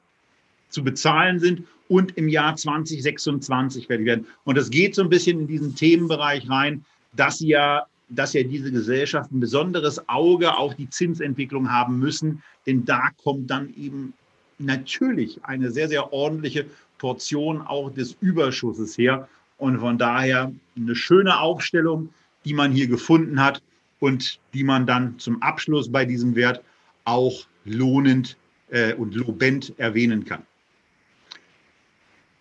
Speaker 2: zu bezahlen sind und im Jahr 2026 fertig werden. Und das geht so ein bisschen in diesen Themenbereich rein, dass ja dass ja diese Gesellschaften ein besonderes Auge auf die Zinsentwicklung haben müssen, denn da kommt dann eben natürlich eine sehr, sehr ordentliche Portion auch des Überschusses her. Und von daher eine schöne Aufstellung, die man hier gefunden hat und die man dann zum Abschluss bei diesem Wert auch lohnend äh, und lobend erwähnen kann.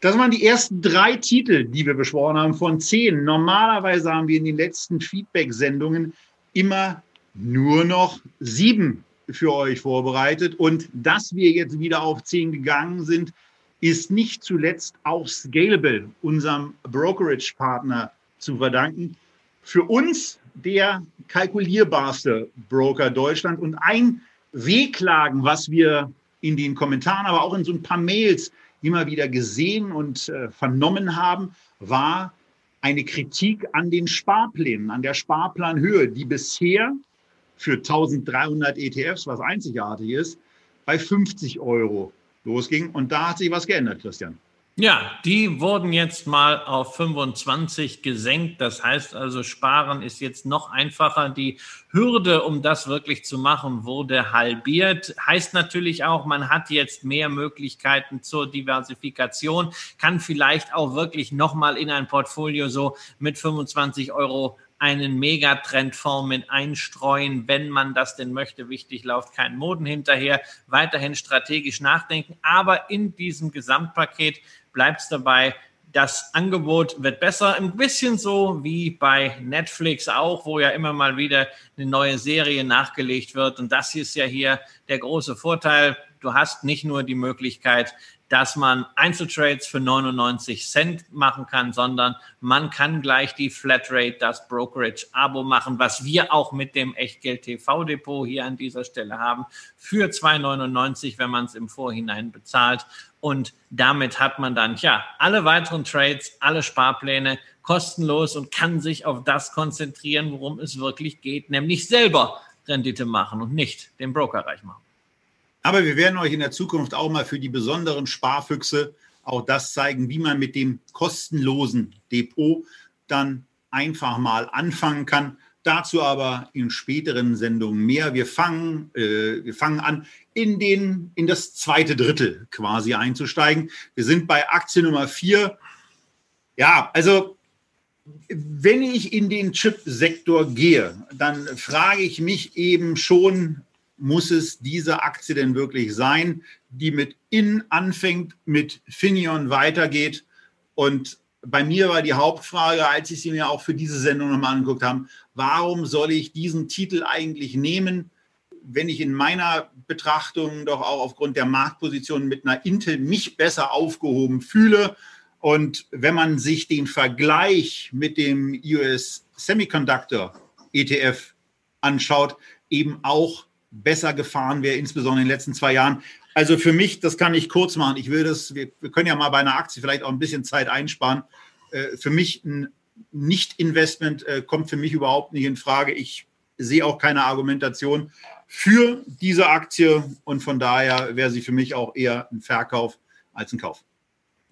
Speaker 2: Das waren die ersten drei Titel, die wir beschworen haben von zehn. Normalerweise haben wir in den letzten Feedback-Sendungen immer nur noch sieben für euch vorbereitet. Und dass wir jetzt wieder auf zehn gegangen sind, ist nicht zuletzt auch Scalable, unserem Brokerage-Partner, zu verdanken. Für uns der kalkulierbarste Broker Deutschland und ein Wehklagen, was wir in den Kommentaren, aber auch in so ein paar Mails immer wieder gesehen und äh, vernommen haben, war eine Kritik an den Sparplänen, an der Sparplanhöhe, die bisher für 1300 ETFs, was einzigartig ist, bei 50 Euro losging. Und da hat sich was geändert, Christian.
Speaker 3: Ja, die wurden jetzt mal auf 25 gesenkt. Das heißt also, Sparen ist jetzt noch einfacher. Die Hürde, um das wirklich zu machen, wurde halbiert. Heißt natürlich auch, man hat jetzt mehr Möglichkeiten zur Diversifikation, kann vielleicht auch wirklich nochmal in ein Portfolio so mit 25 Euro einen Megatrendfonds mit einstreuen, wenn man das denn möchte. Wichtig, läuft kein Moden hinterher. Weiterhin strategisch nachdenken. Aber in diesem Gesamtpaket bleibt es dabei, das Angebot wird besser, ein bisschen so wie bei Netflix auch, wo ja immer mal wieder eine neue Serie nachgelegt wird. Und das ist ja hier der große Vorteil. du hast nicht nur die Möglichkeit, dass man Einzeltrades für 99 Cent machen kann, sondern man kann gleich die Flatrate, das Brokerage-Abo machen, was wir auch mit dem Echtgeld TV-Depot hier an dieser Stelle haben, für 2,99, wenn man es im Vorhinein bezahlt. Und damit hat man dann, ja, alle weiteren Trades, alle Sparpläne kostenlos und kann sich auf das konzentrieren, worum es wirklich geht, nämlich selber Rendite machen und nicht den Broker reich machen.
Speaker 2: Aber wir werden euch in der Zukunft auch mal für die besonderen Sparfüchse auch das zeigen, wie man mit dem kostenlosen Depot dann einfach mal anfangen kann. Dazu aber in späteren Sendungen mehr. Wir fangen, äh, wir fangen an, in, den, in das zweite Drittel quasi einzusteigen. Wir sind bei Aktie Nummer vier. Ja, also wenn ich in den Chip-Sektor gehe, dann frage ich mich eben schon, muss es diese Aktie denn wirklich sein, die mit In anfängt, mit Finion weitergeht? Und bei mir war die Hauptfrage, als ich sie mir auch für diese Sendung nochmal angeguckt habe, warum soll ich diesen Titel eigentlich nehmen, wenn ich in meiner Betrachtung doch auch aufgrund der Marktposition mit einer Intel mich besser aufgehoben fühle? Und wenn man sich den Vergleich mit dem US Semiconductor ETF anschaut, eben auch besser gefahren wäre, insbesondere in den letzten zwei Jahren. Also für mich, das kann ich kurz machen. Ich will das, wir, wir können ja mal bei einer Aktie vielleicht auch ein bisschen Zeit einsparen. Äh, für mich ein Nicht-Investment äh, kommt für mich überhaupt nicht in Frage. Ich sehe auch keine Argumentation für diese Aktie und von daher wäre sie für mich auch eher ein Verkauf als ein Kauf.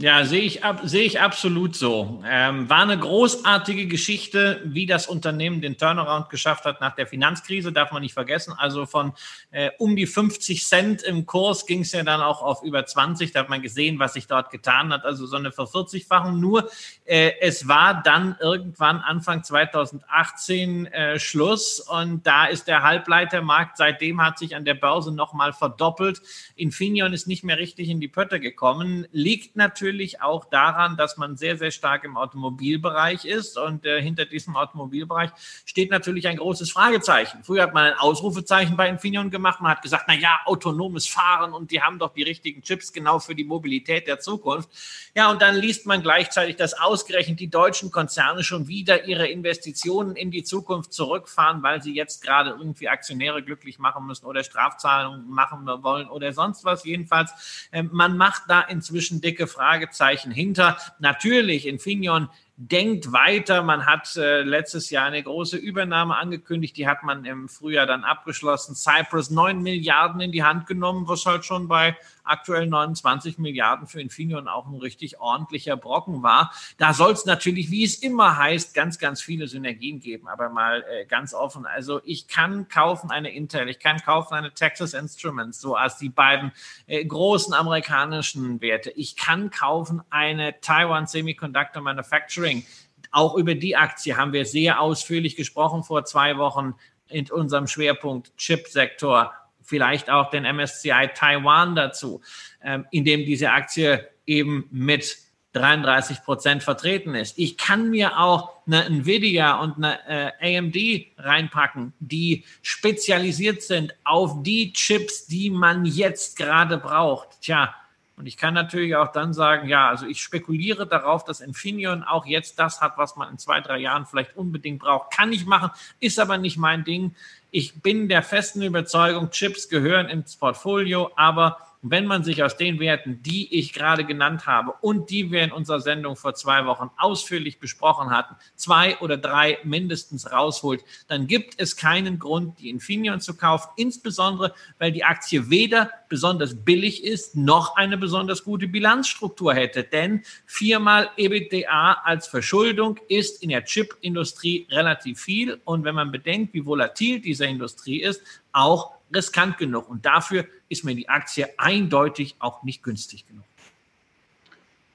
Speaker 3: Ja, sehe ich, ab, sehe ich absolut so. Ähm, war eine großartige Geschichte, wie das Unternehmen den Turnaround geschafft hat nach der Finanzkrise, darf man nicht vergessen. Also von äh, um die 50 Cent im Kurs ging es ja dann auch auf über 20. Da hat man gesehen, was sich dort getan hat. Also so eine Vervierzigfachung. Nur äh, es war dann irgendwann Anfang 2018 äh, Schluss und da ist der Halbleitermarkt seitdem hat sich an der Börse nochmal verdoppelt. Infineon ist nicht mehr richtig in die Pötte gekommen. Liegt natürlich natürlich auch daran, dass man sehr, sehr stark im Automobilbereich ist und äh, hinter diesem Automobilbereich steht natürlich ein großes Fragezeichen. Früher hat man ein Ausrufezeichen bei Infineon gemacht, man hat gesagt, na ja, autonomes Fahren und die haben doch die richtigen Chips genau für die Mobilität der Zukunft. Ja, und dann liest man gleichzeitig, dass ausgerechnet die deutschen Konzerne schon wieder ihre Investitionen in die Zukunft zurückfahren, weil sie jetzt gerade irgendwie Aktionäre glücklich machen müssen oder Strafzahlungen machen wollen oder sonst was. Jedenfalls, äh, man macht da inzwischen dicke Frage Fragezeichen hinter. Natürlich, Infineon denkt weiter. Man hat äh, letztes Jahr eine große Übernahme angekündigt, die hat man im Frühjahr dann abgeschlossen. Cyprus 9 Milliarden in die Hand genommen, was halt schon bei aktuell 29 Milliarden für Infineon auch ein richtig ordentlicher Brocken war. Da soll es natürlich, wie es immer heißt, ganz, ganz viele Synergien geben. Aber mal äh, ganz offen, also ich kann kaufen eine Intel, ich kann kaufen eine Texas Instruments, so als die beiden äh, großen amerikanischen Werte. Ich kann kaufen eine Taiwan Semiconductor Manufacturing. Auch über die Aktie haben wir sehr ausführlich gesprochen vor zwei Wochen in unserem Schwerpunkt Chipsektor. Vielleicht auch den MSCI Taiwan dazu, ähm, in dem diese Aktie eben mit 33 Prozent vertreten ist. Ich kann mir auch eine Nvidia und eine äh, AMD reinpacken, die spezialisiert sind auf die Chips, die man jetzt gerade braucht. Tja, und ich kann natürlich auch dann sagen, ja, also ich spekuliere darauf, dass Infineon auch jetzt das hat, was man in zwei, drei Jahren vielleicht unbedingt braucht. Kann ich machen, ist aber nicht mein Ding. Ich bin der festen Überzeugung, Chips gehören ins Portfolio, aber wenn man sich aus den Werten, die ich gerade genannt habe und die wir in unserer Sendung vor zwei Wochen ausführlich besprochen hatten, zwei oder drei mindestens rausholt, dann gibt es keinen Grund, die Infineon zu kaufen, insbesondere weil die Aktie weder besonders billig ist, noch eine besonders gute Bilanzstruktur hätte. Denn viermal EBITDA als Verschuldung ist in der Chipindustrie relativ viel. Und wenn man bedenkt, wie volatil diese Industrie ist, auch riskant genug. Und dafür ist mir die Aktie eindeutig auch nicht günstig genug.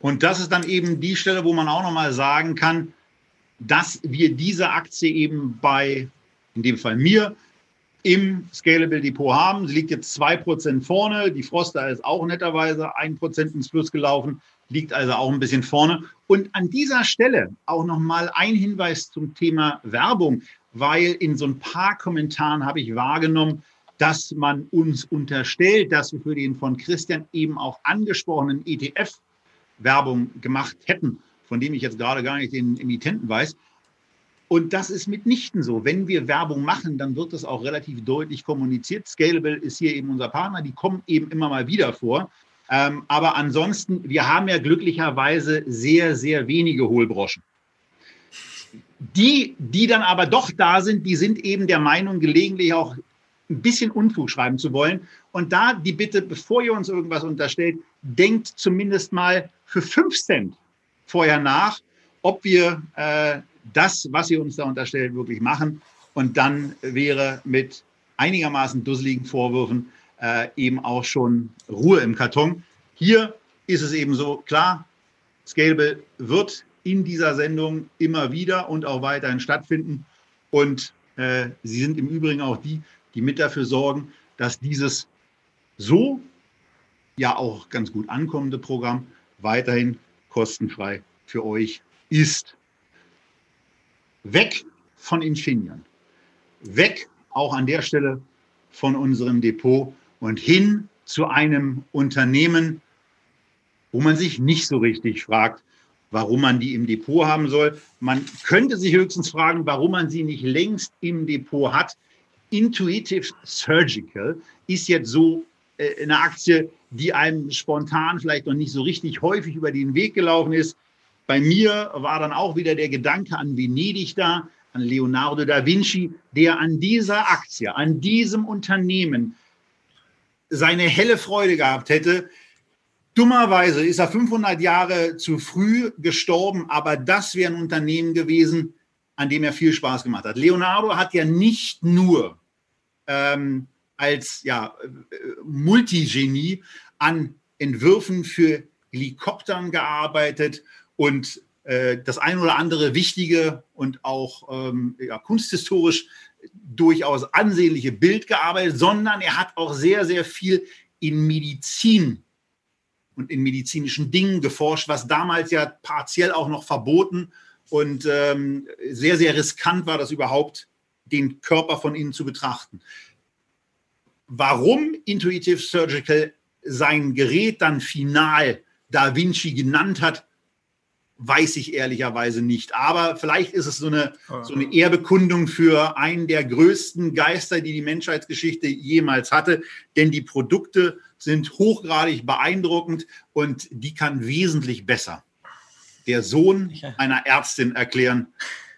Speaker 2: Und das ist dann eben die Stelle, wo man auch nochmal sagen kann, dass wir diese Aktie eben bei, in dem Fall mir, im Scalable Depot haben. Sie liegt jetzt 2% vorne. Die Froster ist auch netterweise 1% ins Plus gelaufen, liegt also auch ein bisschen vorne. Und an dieser Stelle auch nochmal ein Hinweis zum Thema Werbung, weil in so ein paar Kommentaren habe ich wahrgenommen, dass man uns unterstellt, dass wir für den von Christian eben auch angesprochenen ETF Werbung gemacht hätten, von dem ich jetzt gerade gar nicht den Emittenten weiß. Und das ist mitnichten so. Wenn wir Werbung machen, dann wird das auch relativ deutlich kommuniziert. Scalable ist hier eben unser Partner. Die kommen eben immer mal wieder vor. Ähm, aber ansonsten, wir haben ja glücklicherweise sehr, sehr wenige Hohlbroschen. Die, die dann aber doch da sind, die sind eben der Meinung, gelegentlich auch ein bisschen Unfug schreiben zu wollen. Und da die Bitte, bevor ihr uns irgendwas unterstellt, denkt zumindest mal für fünf Cent vorher nach, ob wir äh, das, was ihr uns da unterstellt, wirklich machen. Und dann wäre mit einigermaßen dusseligen Vorwürfen äh, eben auch schon Ruhe im Karton. Hier ist es eben so, klar, Scalable wird in dieser Sendung immer wieder und auch weiterhin stattfinden. Und äh, Sie sind im Übrigen auch die, die mit dafür sorgen, dass dieses so ja auch ganz gut ankommende Programm weiterhin kostenfrei für euch ist. Weg von Infineon. Weg auch an der Stelle von unserem Depot und hin zu einem Unternehmen, wo man sich nicht so richtig fragt, warum man die im Depot haben soll. Man könnte sich höchstens fragen, warum man sie nicht längst im Depot hat. Intuitive Surgical ist jetzt so äh, eine Aktie, die einem spontan vielleicht noch nicht so richtig häufig über den Weg gelaufen ist. Bei mir war dann auch wieder der Gedanke an Venedig da, an Leonardo da Vinci, der an dieser Aktie, an diesem Unternehmen seine helle Freude gehabt hätte. Dummerweise ist er 500 Jahre zu früh gestorben, aber das wäre ein Unternehmen gewesen, an dem er viel Spaß gemacht hat. Leonardo hat ja nicht nur ähm, als ja, Multigenie an Entwürfen für Helikoptern gearbeitet und äh, das ein oder andere wichtige und auch ähm, ja, kunsthistorisch durchaus ansehnliche Bild gearbeitet, sondern er hat auch sehr, sehr viel in Medizin und in medizinischen Dingen geforscht, was damals ja partiell auch noch verboten und ähm, sehr, sehr riskant war, das überhaupt den Körper von innen zu betrachten. Warum Intuitive Surgical sein Gerät dann final Da Vinci genannt hat, weiß ich ehrlicherweise nicht. Aber vielleicht ist es so eine, so eine Ehrbekundung für einen der größten Geister, die die Menschheitsgeschichte jemals hatte. Denn die Produkte sind hochgradig beeindruckend und die kann wesentlich besser der Sohn einer Ärztin erklären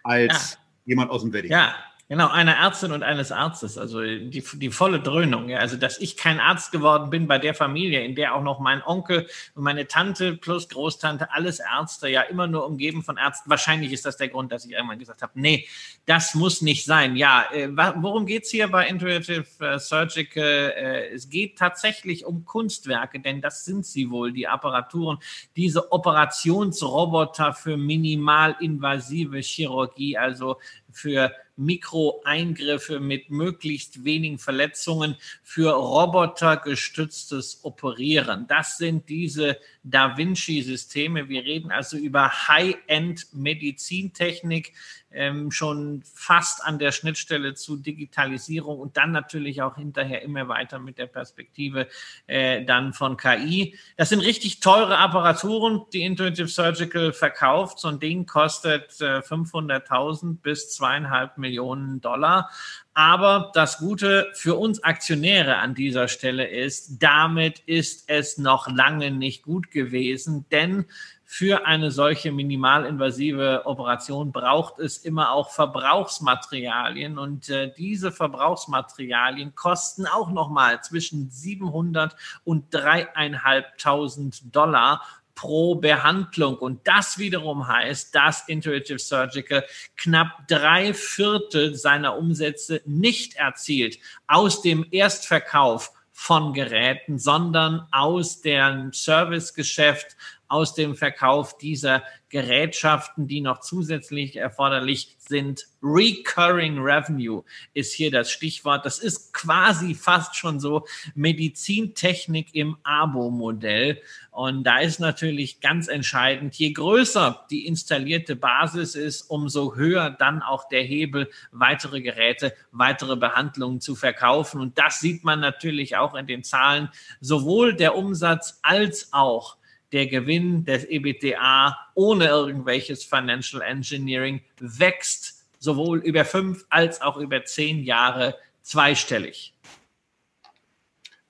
Speaker 2: als ja. jemand aus dem Wedding.
Speaker 3: Ja, Genau, einer Ärztin und eines Arztes, also die, die volle Dröhnung. Ja. Also, dass ich kein Arzt geworden bin bei der Familie, in der auch noch mein Onkel und meine Tante plus Großtante, alles Ärzte, ja immer nur umgeben von Ärzten. Wahrscheinlich ist das der Grund, dass ich irgendwann gesagt habe, nee, das muss nicht sein. Ja, äh, worum geht's hier bei Intuitive äh, Surgical? Äh, es geht tatsächlich um Kunstwerke, denn das sind sie wohl, die Apparaturen, diese Operationsroboter für minimalinvasive Chirurgie, also für Mikroeingriffe mit möglichst wenigen Verletzungen für robotergestütztes Operieren. Das sind diese Da Vinci-Systeme. Wir reden also über High-End-Medizintechnik, ähm, schon fast an der Schnittstelle zu Digitalisierung und dann natürlich auch hinterher immer weiter mit der Perspektive äh, dann von KI. Das sind richtig teure Apparaturen, die Intuitive Surgical verkauft. So ein Ding kostet äh, 500.000 bis zweieinhalb Millionen Dollar. Aber das Gute für uns Aktionäre an dieser Stelle ist, damit ist es noch lange nicht gut gewesen, denn für eine solche minimalinvasive Operation braucht es immer auch Verbrauchsmaterialien. Und äh, diese Verbrauchsmaterialien kosten auch noch mal zwischen 700 und dreieinhalbtausend Dollar pro Behandlung. Und das wiederum heißt, dass Intuitive Surgical knapp drei Viertel seiner Umsätze nicht erzielt aus dem Erstverkauf von Geräten, sondern aus dem Servicegeschäft, aus dem Verkauf dieser Gerätschaften, die noch zusätzlich erforderlich sind. Recurring Revenue ist hier das Stichwort. Das ist quasi fast schon so Medizintechnik im Abo-Modell. Und da ist natürlich ganz entscheidend, je größer die installierte Basis ist, umso höher dann auch der Hebel, weitere Geräte, weitere Behandlungen zu verkaufen. Und das sieht man natürlich auch in den Zahlen, sowohl der Umsatz als auch der Gewinn des EBTA ohne irgendwelches Financial Engineering wächst sowohl über fünf als auch über zehn Jahre zweistellig.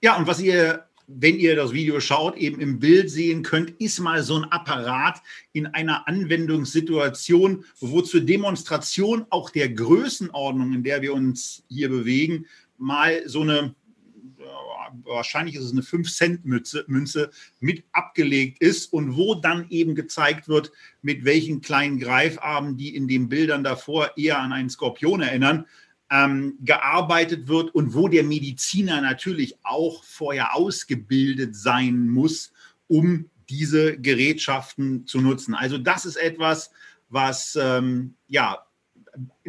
Speaker 2: Ja, und was ihr, wenn ihr das Video schaut, eben im Bild sehen könnt, ist mal so ein Apparat in einer Anwendungssituation, wo zur Demonstration auch der Größenordnung, in der wir uns hier bewegen, mal so eine wahrscheinlich ist es eine 5-Cent-Münze mit abgelegt ist und wo dann eben gezeigt wird, mit welchen kleinen Greifarmen, die in den Bildern davor eher an einen Skorpion erinnern, ähm, gearbeitet wird und wo der Mediziner natürlich auch vorher ausgebildet sein muss, um diese Gerätschaften zu nutzen. Also das ist etwas, was ähm, ja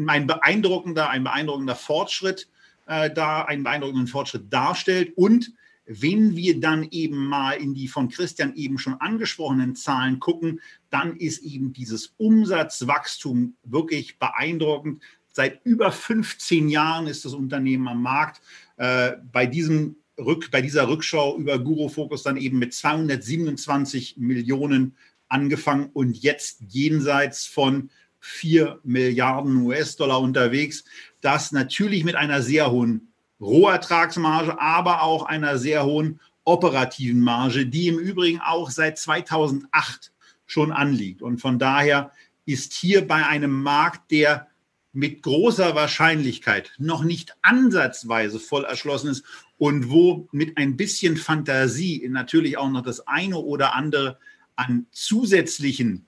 Speaker 2: ein beeindruckender, ein beeindruckender Fortschritt äh, da einen beeindruckenden Fortschritt darstellt. Und wenn wir dann eben mal in die von Christian eben schon angesprochenen Zahlen gucken, dann ist eben dieses Umsatzwachstum wirklich beeindruckend. Seit über 15 Jahren ist das Unternehmen am Markt. Äh, bei, diesem Rück, bei dieser Rückschau über Guru Focus dann eben mit 227 Millionen angefangen und jetzt jenseits von 4 Milliarden US-Dollar unterwegs das natürlich mit einer sehr hohen Rohertragsmarge, aber auch einer sehr hohen operativen Marge, die im Übrigen auch seit 2008 schon anliegt. Und von daher ist hier bei einem Markt, der mit großer Wahrscheinlichkeit noch nicht ansatzweise voll erschlossen ist und wo mit ein bisschen Fantasie natürlich auch noch das eine oder andere an zusätzlichen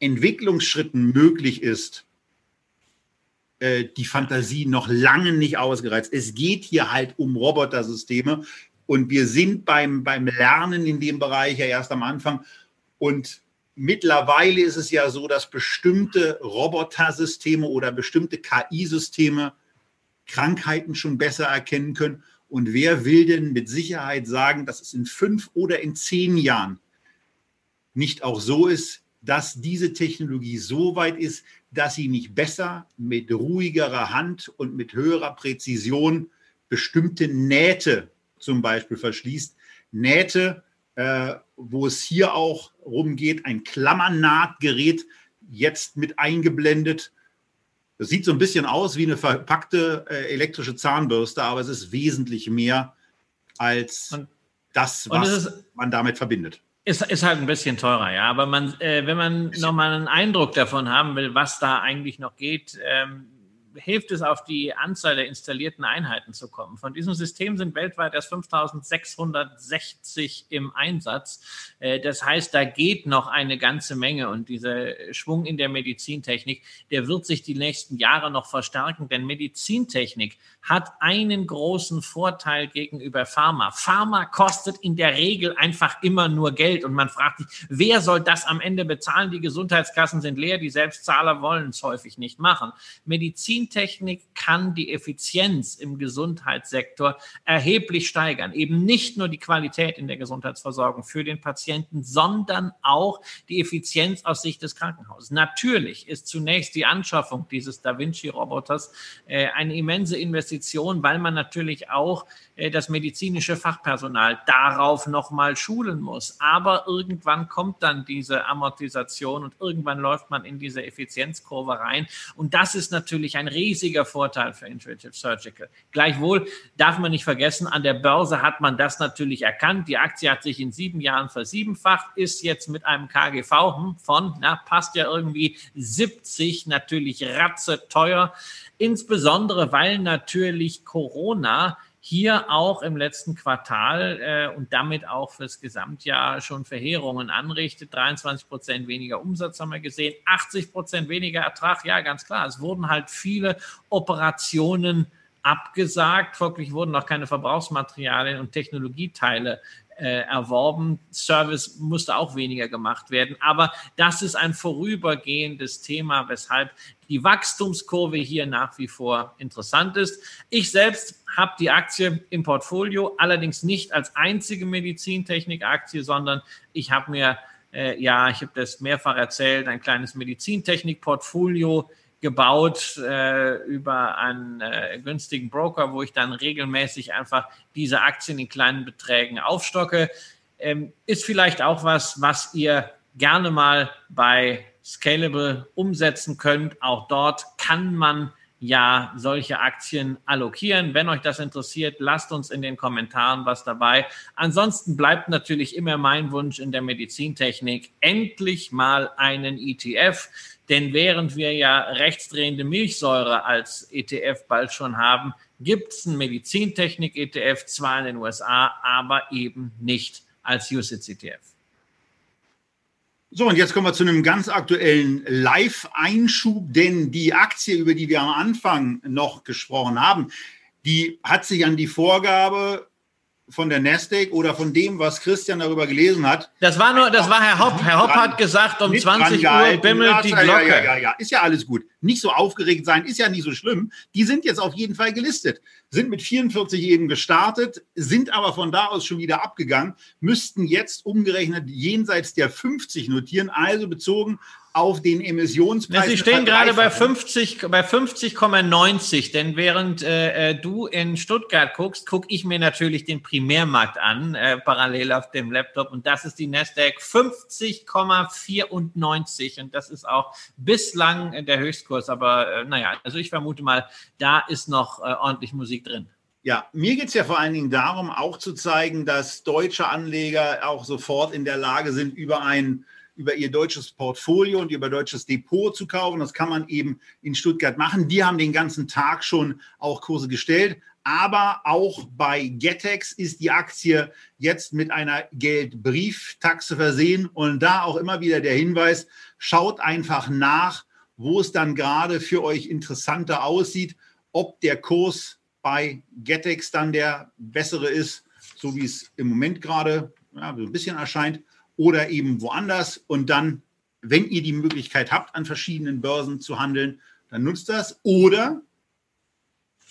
Speaker 2: Entwicklungsschritten möglich ist, äh, die Fantasie noch lange nicht ausgereizt. Es geht hier halt um Robotersysteme und wir sind beim, beim Lernen in dem Bereich ja erst am Anfang. Und mittlerweile ist es ja so, dass bestimmte Robotersysteme oder bestimmte KI-Systeme Krankheiten schon besser erkennen können. Und wer will denn mit Sicherheit sagen, dass es in fünf oder in zehn Jahren nicht auch so ist, dass diese Technologie so weit ist, dass sie nicht besser mit ruhigerer Hand und mit höherer Präzision bestimmte Nähte zum Beispiel verschließt. Nähte, äh, wo es hier auch rumgeht, ein Klammernahtgerät jetzt mit eingeblendet. Das sieht so ein bisschen aus wie eine verpackte äh, elektrische Zahnbürste, aber es ist wesentlich mehr als und, das, was man damit verbindet.
Speaker 3: Ist, ist halt ein bisschen teurer, ja. Aber man, äh, wenn man nochmal einen Eindruck davon haben will, was da eigentlich noch geht, ähm, hilft es, auf die Anzahl der installierten Einheiten zu kommen. Von diesem System sind weltweit erst 5660 im Einsatz. Äh, das heißt, da geht noch eine ganze Menge und dieser Schwung in der Medizintechnik, der wird sich die nächsten Jahre noch verstärken, denn Medizintechnik hat einen großen Vorteil gegenüber Pharma. Pharma kostet in der Regel einfach immer nur Geld und man fragt sich, wer soll das am Ende bezahlen? Die Gesundheitskassen sind leer, die Selbstzahler wollen es häufig nicht machen. Medizin Medizintechnik kann die Effizienz im Gesundheitssektor erheblich steigern. Eben nicht nur die Qualität in der Gesundheitsversorgung für den Patienten, sondern auch die Effizienz aus Sicht des Krankenhauses. Natürlich ist zunächst die Anschaffung dieses Da Vinci-Roboters äh, eine immense Investition, weil man natürlich auch das medizinische Fachpersonal darauf nochmal schulen muss. Aber irgendwann kommt dann diese Amortisation und irgendwann läuft man in diese Effizienzkurve rein. Und das ist natürlich ein riesiger Vorteil für Intuitive Surgical. Gleichwohl darf man nicht vergessen, an der Börse hat man das natürlich erkannt. Die Aktie hat sich in sieben Jahren versiebenfacht, ist jetzt mit einem KGV hm, von, na, passt ja irgendwie 70, natürlich ratze teuer. Insbesondere, weil natürlich Corona hier auch im letzten Quartal äh, und damit auch fürs Gesamtjahr schon Verheerungen anrichtet. 23 Prozent weniger Umsatz haben wir gesehen, 80 Prozent weniger Ertrag. Ja, ganz klar. Es wurden halt viele Operationen abgesagt. Folglich wurden auch keine Verbrauchsmaterialien und Technologieteile äh, erworben. Service musste auch weniger gemacht werden. Aber das ist ein vorübergehendes Thema, weshalb die Wachstumskurve hier nach wie vor interessant ist. Ich selbst habe die Aktie im Portfolio, allerdings nicht als einzige Medizintechnik-Aktie, sondern ich habe mir, äh, ja, ich habe das mehrfach erzählt, ein kleines Medizintechnik-Portfolio gebaut äh, über einen äh, günstigen Broker, wo ich dann regelmäßig einfach diese Aktien in kleinen Beträgen aufstocke. Ähm, ist vielleicht auch was, was ihr gerne mal bei Scalable umsetzen könnt. Auch dort kann man ja solche Aktien allokieren. Wenn euch das interessiert, lasst uns in den Kommentaren was dabei. Ansonsten bleibt natürlich immer mein Wunsch in der Medizintechnik, endlich mal einen ETF. Denn während wir ja rechtsdrehende Milchsäure als ETF bald schon haben, gibt es einen Medizintechnik-ETF, zwar in den USA, aber eben nicht als USITS-ETF.
Speaker 2: So, und jetzt kommen wir zu einem ganz aktuellen Live-Einschub, denn die Aktie, über die wir am Anfang noch gesprochen haben, die hat sich an die Vorgabe von der Nasdaq oder von dem, was Christian darüber gelesen hat.
Speaker 3: Das war nur, das war Herr Hopp. Herr Hopp hat gesagt, um 20 Uhr bimmelt die Glocke. Ja,
Speaker 2: ja, ja, ja, ist ja alles gut. Nicht so aufgeregt sein, ist ja nicht so schlimm. Die sind jetzt auf jeden Fall gelistet, sind mit 44 eben gestartet, sind aber von da aus schon wieder abgegangen, müssten jetzt umgerechnet jenseits der 50 notieren, also bezogen auf den Emissionspreis.
Speaker 3: Sie stehen gerade bei 50, bei 50,90, denn während äh, äh, du in Stuttgart guckst, gucke ich mir natürlich den Primärmarkt an, äh, parallel auf dem Laptop und das ist die Nasdaq 50,94 und das ist auch bislang der Höchstkurs, aber äh, naja, also ich vermute mal, da ist noch äh, ordentlich Musik drin.
Speaker 2: Ja, mir geht es ja vor allen Dingen darum, auch zu zeigen, dass deutsche Anleger auch sofort in der Lage sind, über ein über ihr deutsches Portfolio und über deutsches Depot zu kaufen. Das kann man eben in Stuttgart machen. Die haben den ganzen Tag schon auch Kurse gestellt. Aber auch bei Getex ist die Aktie jetzt mit einer Geldbrieftaxe versehen. Und da auch immer wieder der Hinweis, schaut einfach nach, wo es dann gerade für euch interessanter aussieht, ob der Kurs bei Getex dann der bessere ist, so wie es im Moment gerade ja, so ein bisschen erscheint, oder eben woanders. Und dann, wenn ihr die Möglichkeit habt, an verschiedenen Börsen zu handeln, dann nutzt das. Oder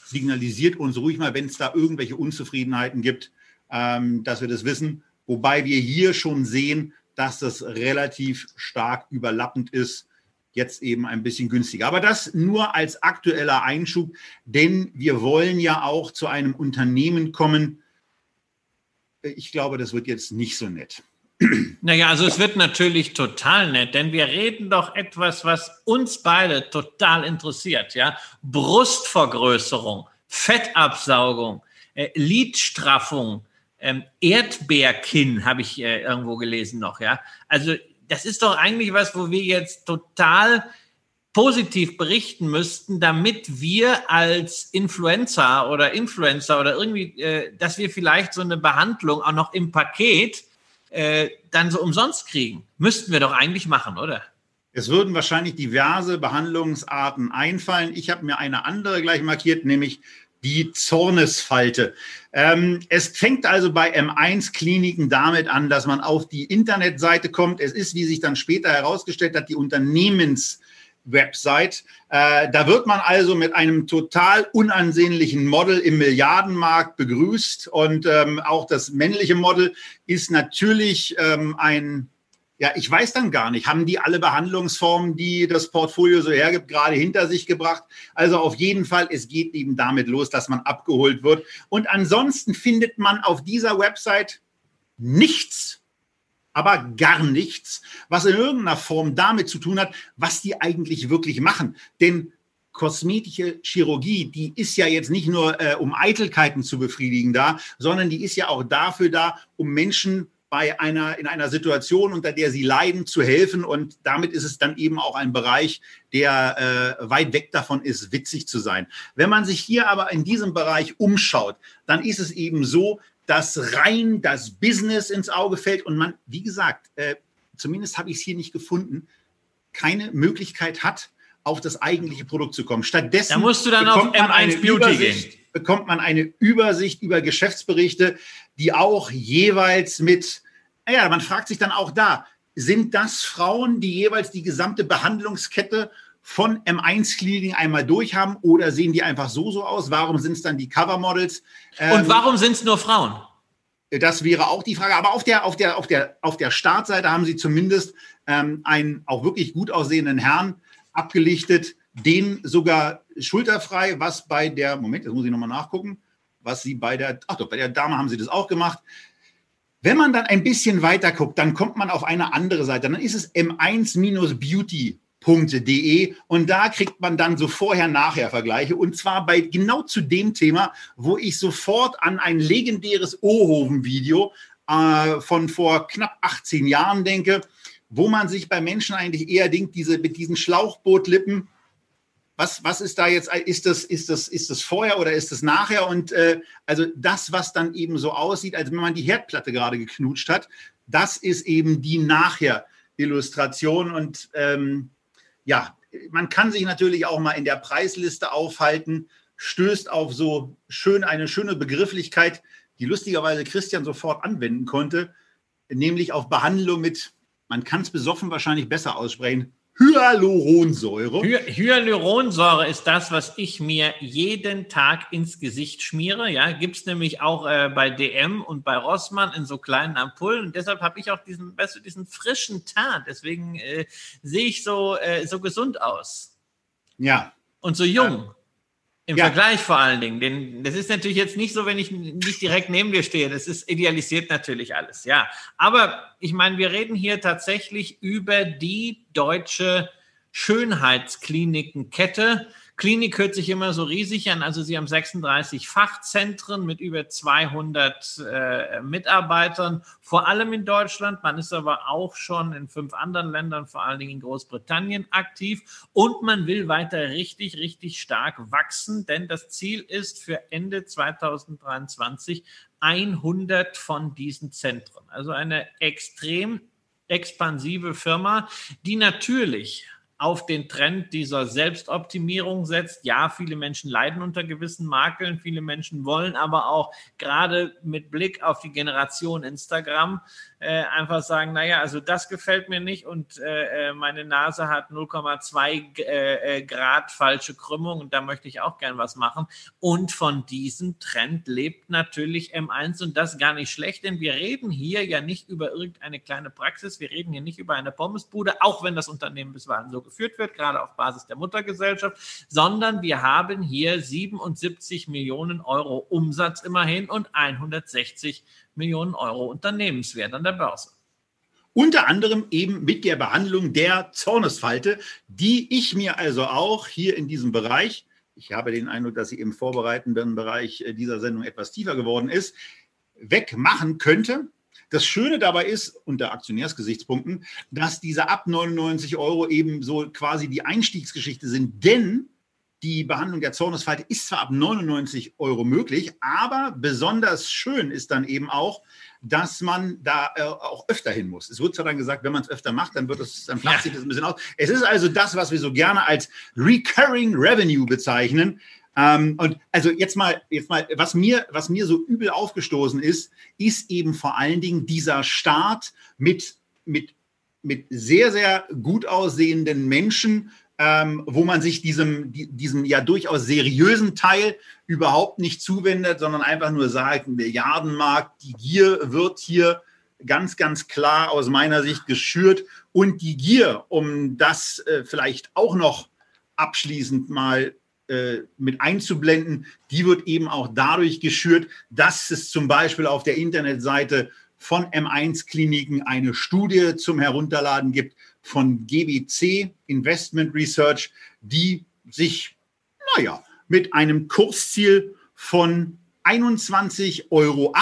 Speaker 2: signalisiert uns ruhig mal, wenn es da irgendwelche Unzufriedenheiten gibt, ähm, dass wir das wissen. Wobei wir hier schon sehen, dass das relativ stark überlappend ist. Jetzt eben ein bisschen günstiger. Aber das nur als aktueller Einschub, denn wir wollen ja auch zu einem Unternehmen kommen. Ich glaube, das wird jetzt nicht so nett.
Speaker 3: Naja, also es wird natürlich total nett, denn wir reden doch etwas, was uns beide total interessiert, ja. Brustvergrößerung, Fettabsaugung, äh, Lidstraffung, ähm, Erdbeerkinn habe ich äh, irgendwo gelesen noch, ja. Also das ist doch eigentlich was, wo wir jetzt total positiv berichten müssten, damit wir als Influencer oder Influencer oder irgendwie, äh, dass wir vielleicht so eine Behandlung auch noch im Paket äh, dann so umsonst kriegen. Müssten wir doch eigentlich machen, oder?
Speaker 2: Es würden wahrscheinlich diverse Behandlungsarten einfallen. Ich habe mir eine andere gleich markiert, nämlich die Zornesfalte. Ähm, es fängt also bei M1-Kliniken damit an, dass man auf die Internetseite kommt. Es ist, wie sich dann später herausgestellt hat, die Unternehmens- Website. Äh, da wird man also mit einem total unansehnlichen Model im Milliardenmarkt begrüßt. Und ähm, auch das männliche Model ist natürlich ähm, ein, ja, ich weiß dann gar nicht, haben die alle Behandlungsformen, die das Portfolio so hergibt, gerade hinter sich gebracht? Also auf jeden Fall, es geht eben damit los, dass man abgeholt wird. Und ansonsten findet man auf dieser Website nichts aber gar nichts, was in irgendeiner Form damit zu tun hat, was die eigentlich wirklich machen. Denn kosmetische Chirurgie, die ist ja jetzt nicht nur, äh, um Eitelkeiten zu befriedigen da, sondern die ist ja auch dafür da, um Menschen bei einer, in einer Situation, unter der sie leiden, zu helfen. Und damit ist es dann eben auch ein Bereich, der äh, weit weg davon ist, witzig zu sein. Wenn man sich hier aber in diesem Bereich umschaut, dann ist es eben so, dass rein das Business ins Auge fällt und man, wie gesagt, äh, zumindest habe ich es hier nicht gefunden, keine Möglichkeit hat, auf das eigentliche Produkt zu kommen. Stattdessen
Speaker 3: da musst du dann auf M1 Beauty gehen.
Speaker 2: bekommt man eine Übersicht über Geschäftsberichte, die auch jeweils mit, naja, man fragt sich dann auch da, sind das Frauen, die jeweils die gesamte Behandlungskette von M1-Kliniken einmal durchhaben oder sehen die einfach so so aus? Warum sind es dann die Covermodels?
Speaker 3: Und ähm, warum sind es nur Frauen?
Speaker 2: Das wäre auch die Frage. Aber auf der, auf der, auf der, auf der Startseite haben sie zumindest ähm, einen auch wirklich gut aussehenden Herrn abgelichtet, den sogar schulterfrei, was bei der, Moment, jetzt muss ich nochmal nachgucken, was sie bei der, ach doch, bei der Dame haben sie das auch gemacht. Wenn man dann ein bisschen weiter guckt, dann kommt man auf eine andere Seite. Dann ist es m1-beauty De und da kriegt man dann so Vorher-Nachher-Vergleiche. Und zwar bei genau zu dem Thema, wo ich sofort an ein legendäres Ohoven-Video äh, von vor knapp 18 Jahren denke, wo man sich bei Menschen eigentlich eher denkt, diese, mit diesen Schlauchbootlippen, was, was ist da jetzt, ist das, ist das, ist das vorher oder ist das nachher? Und äh, also das, was dann eben so aussieht, als wenn man die Herdplatte gerade geknutscht hat, das ist eben die Nachher-Illustration. Und ähm, ja, man kann sich natürlich auch mal in der Preisliste aufhalten, stößt auf so schön eine schöne Begrifflichkeit, die lustigerweise Christian sofort anwenden konnte, nämlich auf Behandlung mit, man kann es besoffen wahrscheinlich besser aussprechen, Hyaluronsäure.
Speaker 3: Hyaluronsäure ist das, was ich mir jeden Tag ins Gesicht schmiere. Ja, gibt es nämlich auch äh, bei DM und bei Rossmann in so kleinen Ampullen. Und deshalb habe ich auch diesen, weißt du, diesen frischen Tarn. Deswegen äh, sehe ich so, äh, so gesund aus.
Speaker 2: Ja.
Speaker 3: Und so jung. Im ja. Vergleich vor allen Dingen. Denn das ist natürlich jetzt nicht so, wenn ich nicht direkt neben dir stehe. Das ist idealisiert natürlich alles, ja. Aber ich meine, wir reden hier tatsächlich über die deutsche Schönheitsklinikenkette, Klinik hört sich immer so riesig an. Also Sie haben 36 Fachzentren mit über 200 äh, Mitarbeitern, vor allem in Deutschland. Man ist aber auch schon in fünf anderen Ländern, vor allen Dingen in Großbritannien, aktiv. Und man will weiter richtig, richtig stark wachsen, denn das Ziel ist für Ende 2023 100 von diesen Zentren. Also eine extrem expansive Firma, die natürlich auf den Trend dieser Selbstoptimierung setzt. Ja, viele Menschen leiden unter gewissen Makeln, viele Menschen wollen aber auch gerade mit Blick auf die Generation Instagram äh, einfach sagen, naja, also das gefällt mir nicht und äh, äh meine Nase hat 0,2 äh, äh, Grad falsche Krümmung und da möchte ich auch gern was machen. Und von diesem Trend lebt natürlich M1 und das gar nicht schlecht, denn wir reden hier ja nicht über irgendeine kleine Praxis, wir reden hier nicht über eine Pommesbude, auch wenn das Unternehmen bisweilen so geführt wird, gerade auf Basis der Muttergesellschaft, sondern wir haben hier 77 Millionen Euro Umsatz immerhin und 160 Millionen Euro Unternehmenswert an der Börse.
Speaker 2: Unter anderem eben mit der Behandlung der Zornesfalte, die ich mir also auch hier in diesem Bereich, ich habe den Eindruck, dass sie im vorbereitenden Bereich äh, dieser Sendung etwas tiefer geworden ist, wegmachen könnte. Das Schöne dabei ist, unter Aktionärsgesichtspunkten, dass diese ab 99 Euro eben so quasi die Einstiegsgeschichte sind, denn die Behandlung der Zornesfalte ist zwar ab 99 Euro möglich, aber besonders schön ist dann eben auch, dass man da äh, auch öfter hin muss. Es wird zwar dann gesagt, wenn man es öfter macht, dann wird es, dann flacht sich das ein bisschen aus. Es ist also das, was wir so gerne als Recurring Revenue bezeichnen. Ähm, und also jetzt mal, jetzt mal, was mir, was mir so übel aufgestoßen ist, ist eben vor allen Dingen dieser Start mit, mit, mit sehr, sehr gut aussehenden Menschen, ähm, wo man sich diesem, diesem ja durchaus seriösen Teil überhaupt nicht zuwendet, sondern einfach nur sagt, Milliardenmarkt, die Gier wird hier ganz, ganz klar aus meiner Sicht geschürt. Und die Gier, um das äh, vielleicht auch noch abschließend mal äh, mit einzublenden, die wird eben auch dadurch geschürt, dass es zum Beispiel auf der Internetseite von M1-Kliniken eine Studie zum Herunterladen gibt, von GBC Investment Research, die sich, naja, mit einem Kursziel von 21,80 Euro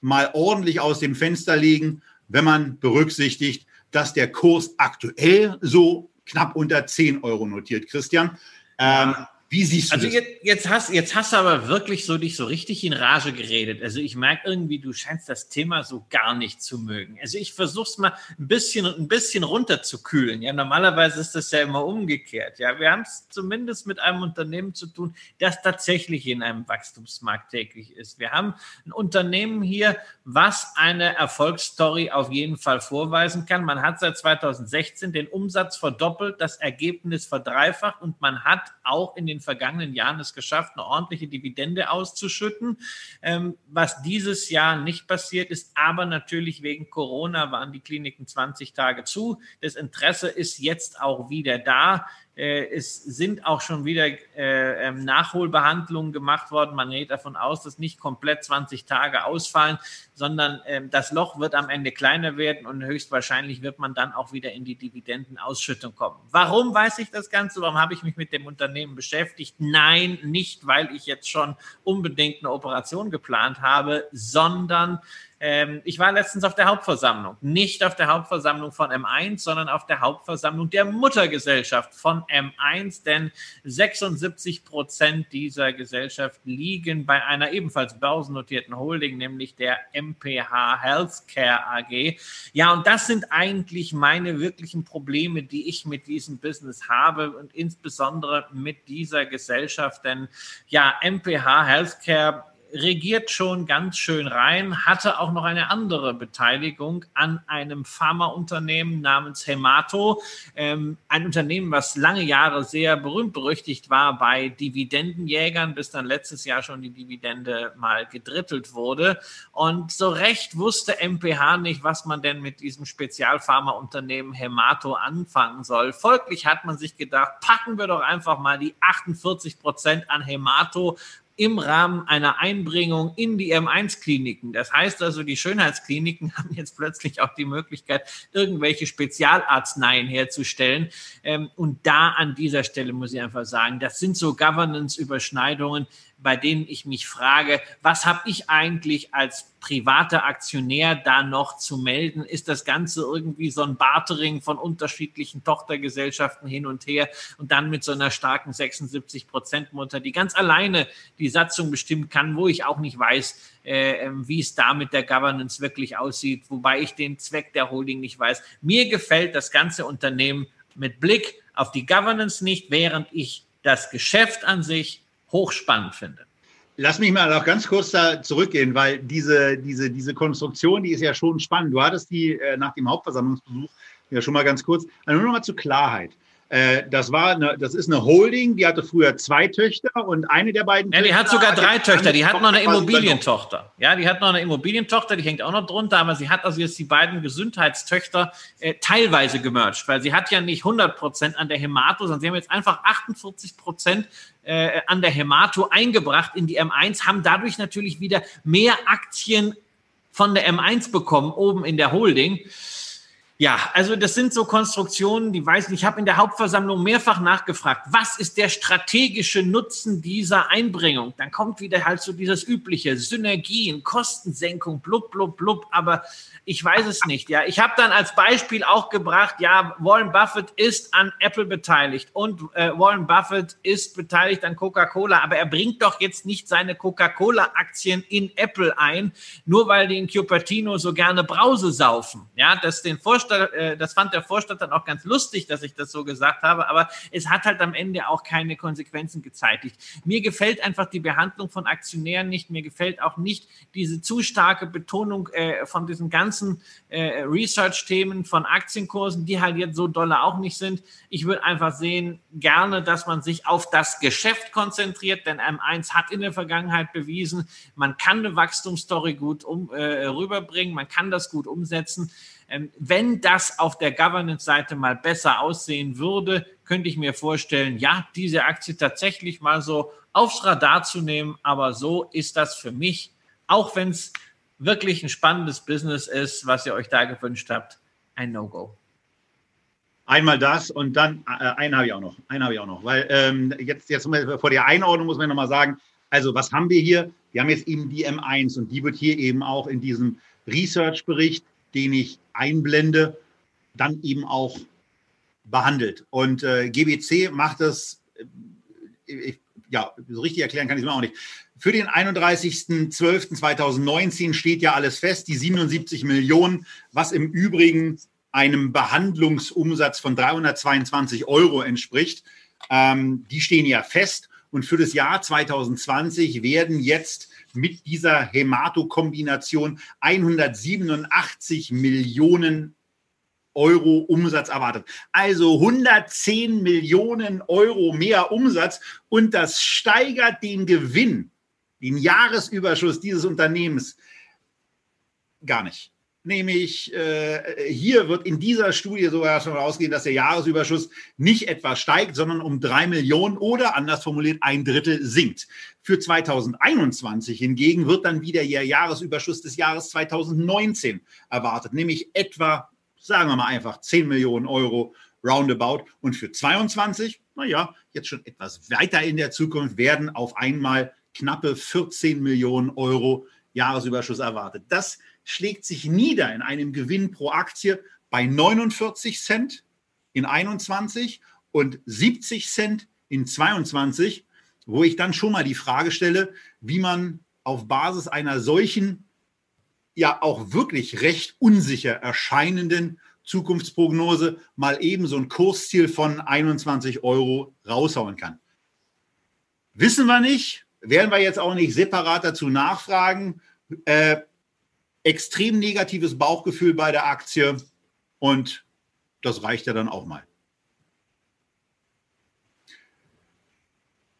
Speaker 2: mal ordentlich aus dem Fenster legen, wenn man berücksichtigt, dass der Kurs aktuell so knapp unter 10 Euro notiert, Christian. Ähm, Wie siehst du
Speaker 3: also
Speaker 2: das?
Speaker 3: Jetzt, jetzt, hast, jetzt hast du aber wirklich so dich so richtig in Rage geredet. Also ich merke irgendwie, du scheinst das Thema so gar nicht zu mögen. Also ich versuche es mal ein bisschen ein bisschen runterzukühlen. Ja, normalerweise ist das ja immer umgekehrt. Ja, wir haben es zumindest mit einem Unternehmen zu tun, das tatsächlich in einem Wachstumsmarkt täglich ist. Wir haben ein Unternehmen hier, was eine Erfolgsstory auf jeden Fall vorweisen kann. Man hat seit 2016 den Umsatz verdoppelt, das Ergebnis verdreifacht und man hat auch in den vergangenen Jahren es geschafft, eine ordentliche Dividende auszuschütten. Ähm, was dieses Jahr nicht passiert ist, aber natürlich wegen Corona waren die Kliniken 20 Tage zu. Das Interesse ist jetzt auch wieder da. Äh, es sind auch schon wieder äh, ähm, Nachholbehandlungen gemacht worden. Man geht davon aus, dass nicht komplett 20 Tage ausfallen, sondern ähm, das Loch wird am Ende kleiner werden und höchstwahrscheinlich wird man dann auch wieder in die Dividendenausschüttung kommen. Warum weiß ich das Ganze? Warum habe ich mich mit dem Unternehmen beschäftigt? Nein, nicht, weil ich jetzt schon unbedingt eine Operation geplant habe, sondern ähm, ich war letztens auf der Hauptversammlung, nicht auf der Hauptversammlung von M1, sondern auf der Hauptversammlung der Muttergesellschaft von M1, denn 76 Prozent dieser Gesellschaft liegen bei einer ebenfalls börsennotierten Holding, nämlich der MPH Healthcare AG. Ja, und das sind eigentlich meine wirklichen Probleme, die ich mit diesem Business habe und insbesondere mit dieser Gesellschaft, denn ja, MPH Healthcare regiert schon ganz schön rein, hatte auch noch eine andere Beteiligung an einem Pharmaunternehmen namens Hemato, ähm, ein Unternehmen, was lange Jahre sehr berühmt berüchtigt war bei Dividendenjägern, bis dann letztes Jahr schon die Dividende mal gedrittelt wurde. Und so recht wusste MPH nicht, was man denn mit diesem Spezialpharmaunternehmen Hemato anfangen soll. Folglich hat man sich gedacht, packen wir doch einfach mal die 48 Prozent an Hemato im Rahmen einer Einbringung in die M1-Kliniken. Das heißt also, die Schönheitskliniken haben jetzt plötzlich auch die Möglichkeit, irgendwelche Spezialarzneien herzustellen. Ähm, und da an dieser Stelle muss ich einfach sagen, das sind so Governance-Überschneidungen, bei denen ich mich frage, was habe ich eigentlich als privater Aktionär da noch zu melden? Ist das Ganze irgendwie so ein Bartering von unterschiedlichen Tochtergesellschaften hin und her und dann mit so einer starken 76 Prozent Mutter, die ganz alleine die Satzung bestimmen kann, wo ich auch nicht weiß, äh, ähm, wie es da mit der Governance wirklich aussieht, wobei ich den Zweck der Holding nicht weiß. Mir gefällt das ganze Unternehmen mit Blick auf die Governance nicht, während ich das Geschäft an sich hochspannend finde.
Speaker 2: Lass mich mal noch ganz kurz da zurückgehen, weil diese, diese, diese Konstruktion, die ist ja schon spannend. Du hattest die äh, nach dem Hauptversammlungsbesuch ja schon mal ganz kurz. Also nur noch mal zur Klarheit. Äh, das war eine, das ist eine Holding, die hatte früher zwei Töchter und eine der beiden.
Speaker 3: Ja, die hat sogar drei Töchter. Die hat noch eine Immobilientochter. Ja, die hat noch eine Immobilientochter, die hängt auch noch drunter, aber sie hat also jetzt die beiden Gesundheitstöchter äh, teilweise gemerged, weil sie hat ja nicht 100 Prozent an der Hemato, sondern sie haben jetzt einfach 48 Prozent äh, an der Hemato eingebracht in die M1, haben dadurch natürlich wieder mehr Aktien von der M1 bekommen, oben in der Holding. Ja, also das sind so Konstruktionen, die weiß ich, ich habe in der Hauptversammlung mehrfach nachgefragt, was ist der strategische Nutzen dieser Einbringung? Dann kommt wieder halt so dieses übliche Synergien, Kostensenkung, blub, blub, blub, aber ich weiß es nicht. Ja, ich habe dann als Beispiel auch gebracht, ja, Warren Buffett ist an Apple beteiligt und äh, Warren Buffett ist beteiligt an Coca-Cola, aber er bringt doch jetzt nicht seine Coca-Cola-Aktien in Apple ein, nur weil die in Cupertino so gerne Brause saufen. Ja, das den Vorstand, äh, das fand der Vorstand dann auch ganz lustig, dass ich das so gesagt habe, aber es hat halt am Ende auch keine Konsequenzen gezeitigt. Mir gefällt einfach die Behandlung von Aktionären nicht, mir gefällt auch nicht diese zu starke Betonung äh, von diesen ganzen ganzen äh, Research-Themen von Aktienkursen, die halt jetzt so dolle auch nicht sind. Ich würde einfach sehen, gerne, dass man sich auf das Geschäft konzentriert, denn M1 hat in der Vergangenheit bewiesen, man kann eine Wachstumsstory gut um, äh, rüberbringen, man kann das gut umsetzen. Ähm, wenn das auf der Governance-Seite mal besser aussehen würde, könnte ich mir vorstellen, ja, diese Aktie tatsächlich mal so aufs Radar zu nehmen. Aber so ist das für mich, auch wenn es wirklich ein spannendes Business ist, was ihr euch da gewünscht habt, ein No-Go.
Speaker 2: Einmal das und dann äh, einen habe ich auch noch. Einen habe ich auch noch. Weil ähm, jetzt, jetzt vor der Einordnung muss man nochmal sagen, also was haben wir hier? Wir haben jetzt eben die M1 und die wird hier eben auch in diesem Research-Bericht, den ich einblende, dann eben auch behandelt. Und äh, GBC macht das, äh, ich ja, so richtig erklären kann ich es mir auch nicht. Für den 31.12.2019 steht ja alles fest, die 77 Millionen, was im Übrigen einem Behandlungsumsatz von 322 Euro entspricht. Ähm, die stehen ja fest. Und für das Jahr 2020 werden jetzt mit dieser Hämato-Kombination 187 Millionen Euro Umsatz erwartet. Also 110 Millionen Euro mehr Umsatz und das steigert den Gewinn, den Jahresüberschuss dieses Unternehmens gar nicht. Nämlich äh, hier wird in dieser Studie sogar schon ausgehen, dass der Jahresüberschuss nicht etwa steigt, sondern um drei Millionen oder anders formuliert ein Drittel sinkt. Für 2021 hingegen wird dann wieder der Jahresüberschuss des Jahres 2019 erwartet, nämlich etwa sagen wir mal einfach 10 Millionen Euro roundabout. Und für 22, naja, jetzt schon etwas weiter in der Zukunft, werden auf einmal knappe 14 Millionen Euro Jahresüberschuss erwartet. Das schlägt sich nieder in einem Gewinn pro Aktie bei 49 Cent in 21 und 70 Cent in 22, wo ich dann schon mal die Frage stelle, wie man auf Basis einer solchen ja auch wirklich recht unsicher erscheinenden Zukunftsprognose mal eben so ein Kursziel von 21 Euro raushauen kann. Wissen wir nicht, werden wir jetzt auch nicht separat dazu nachfragen. Äh, extrem negatives Bauchgefühl bei der Aktie und das reicht ja dann auch mal.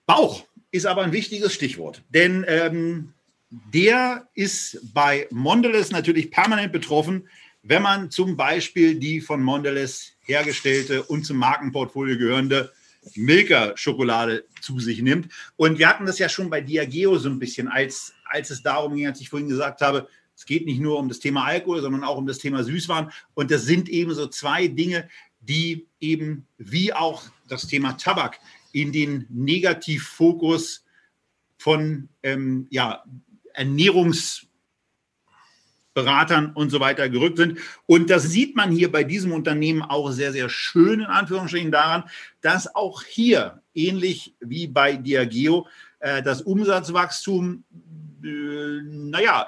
Speaker 2: Bauch ist aber ein wichtiges Stichwort, denn ähm, der ist bei Mondelez natürlich permanent betroffen, wenn man zum Beispiel die von Mondelez hergestellte und zum Markenportfolio gehörende Milka-Schokolade zu sich nimmt. Und wir hatten das ja schon bei Diageo so ein bisschen, als, als es darum ging, als ich vorhin gesagt habe, es geht nicht nur um das Thema Alkohol, sondern auch um das Thema Süßwaren. Und das sind eben so zwei Dinge, die eben wie auch das Thema Tabak in den Negativfokus von ähm, ja, Ernährungsberatern und so weiter gerückt sind. Und das sieht man hier bei diesem Unternehmen auch sehr, sehr schön in Anführungsstrichen daran, dass auch hier, ähnlich wie bei Diageo, äh, das Umsatzwachstum, äh, naja,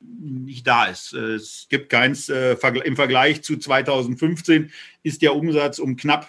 Speaker 2: nicht da ist. Es gibt keins. Äh, Im Vergleich zu 2015 ist der Umsatz um knapp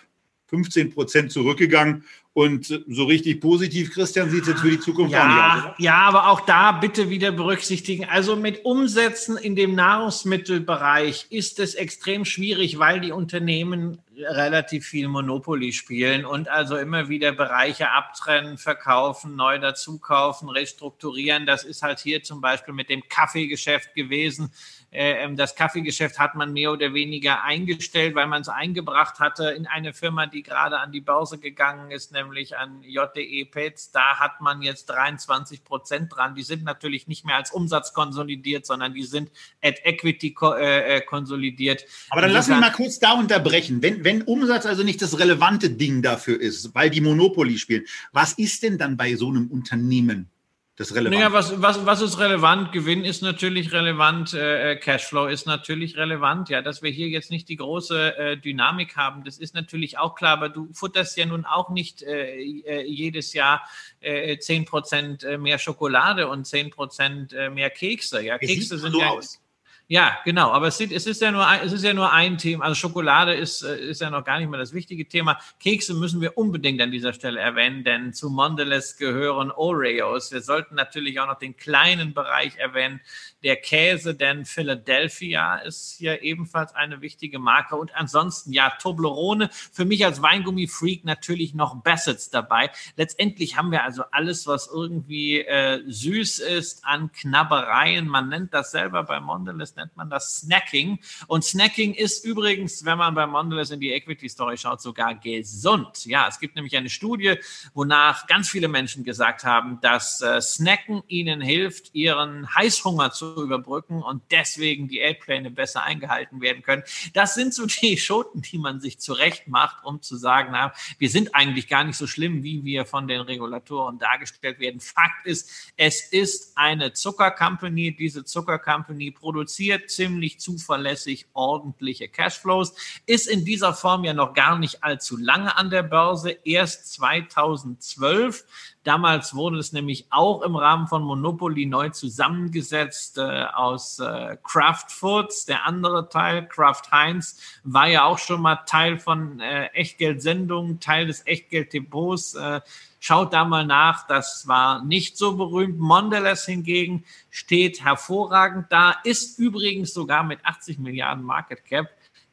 Speaker 2: 15 Prozent zurückgegangen und so richtig positiv, Christian, sieht es jetzt für die Zukunft
Speaker 3: ja,
Speaker 2: auch nicht
Speaker 3: aus. Oder? Ja, aber auch da bitte wieder berücksichtigen. Also mit Umsätzen in dem Nahrungsmittelbereich ist es extrem schwierig, weil die Unternehmen relativ viel Monopoly spielen und also immer wieder Bereiche abtrennen, verkaufen, neu dazukaufen, restrukturieren. Das ist halt hier zum Beispiel mit dem Kaffeegeschäft gewesen. Äh, ähm, das Kaffeegeschäft hat man mehr oder weniger eingestellt, weil man es eingebracht hatte in eine Firma, die gerade an die Börse gegangen ist, nämlich an JDE Pets. Da hat man jetzt 23 Prozent dran. Die sind natürlich nicht mehr als Umsatz konsolidiert, sondern die sind at Equity äh, äh, konsolidiert.
Speaker 2: Aber dann lass mich mal kurz da unterbrechen. Wenn, wenn Umsatz also nicht das relevante Ding dafür ist, weil die Monopoly spielen, was ist denn dann bei so einem Unternehmen das relevant?
Speaker 3: Naja, was, was, was ist relevant? Gewinn ist natürlich relevant, äh, äh, Cashflow ist natürlich relevant. Ja, dass wir hier jetzt nicht die große äh, Dynamik haben, das ist natürlich auch klar, aber du futterst ja nun auch nicht äh, äh jedes Jahr äh, 10% äh, mehr Schokolade und 10% mehr Kekse. Ja, Kekse sind so ja. Aus. Ja, genau. Aber es, sieht, es, ist ja nur ein, es ist ja nur ein Thema. Also Schokolade ist, äh, ist ja noch gar nicht mehr das wichtige Thema. Kekse müssen wir unbedingt an dieser Stelle erwähnen, denn zu Mondelez gehören Oreos. Wir sollten natürlich auch noch den kleinen Bereich erwähnen, der Käse, denn Philadelphia ist hier ebenfalls eine wichtige Marke. Und ansonsten, ja, Toblerone, für mich als Weingummi-Freak natürlich noch Bassets dabei. Letztendlich haben wir also alles, was irgendwie äh, süß ist an Knabbereien. Man nennt das selber bei Mondelez, nennt man das Snacking. Und Snacking ist übrigens, wenn man bei Mondelez in die Equity Story schaut, sogar gesund. Ja, es gibt nämlich eine Studie, wonach ganz viele Menschen gesagt haben, dass äh, Snacken ihnen hilft, ihren Heißhunger zu überbrücken und deswegen die L-Pläne besser eingehalten werden können. Das sind so die Schoten, die man sich zurecht macht, um zu sagen, na, wir sind eigentlich gar nicht so schlimm, wie wir von den Regulatoren dargestellt werden. Fakt ist, es ist eine Zuckercompany. Diese Zuckercompany produziert ziemlich zuverlässig ordentliche Cashflows, ist in dieser Form ja noch gar nicht allzu lange an der Börse, erst 2012 Damals wurde es nämlich auch im Rahmen von Monopoly neu zusammengesetzt äh, aus äh, Kraft Foods. Der andere Teil, Kraft Heinz, war ja auch schon mal Teil von äh, Echtgeldsendungen, Teil des Echtgelddepots. Äh, Schaut da mal nach, das war nicht so berühmt. Mondelez hingegen steht hervorragend da, ist übrigens sogar mit 80 Milliarden Market Cap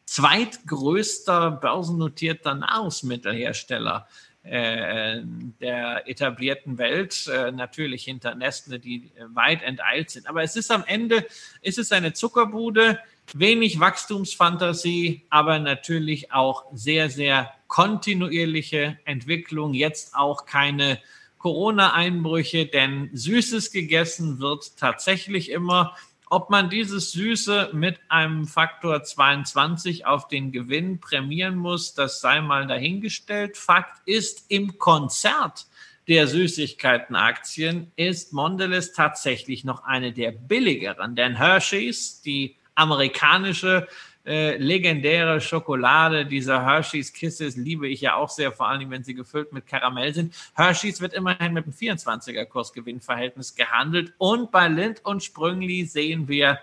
Speaker 3: zweitgrößter börsennotierter Nahrungsmittelhersteller der etablierten Welt, äh, natürlich hinter Nestle, die weit enteilt sind. Aber es ist am Ende, ist es eine Zuckerbude, wenig Wachstumsfantasie, aber natürlich auch sehr, sehr kontinuierliche Entwicklung. Jetzt auch keine Corona-Einbrüche, denn Süßes gegessen wird tatsächlich immer. Ob man dieses Süße mit einem Faktor 22 auf den Gewinn prämieren muss, das sei mal dahingestellt. Fakt ist, im Konzert der Süßigkeitenaktien ist Mondelez tatsächlich noch eine der billigeren, denn Hershey's, die amerikanische äh, legendäre Schokolade, dieser Hershey's Kisses, liebe ich ja auch sehr, vor allem wenn sie gefüllt mit Karamell sind. Hershey's wird immerhin mit einem 24er Kursgewinnverhältnis gehandelt und bei Lind und Sprüngli sehen wir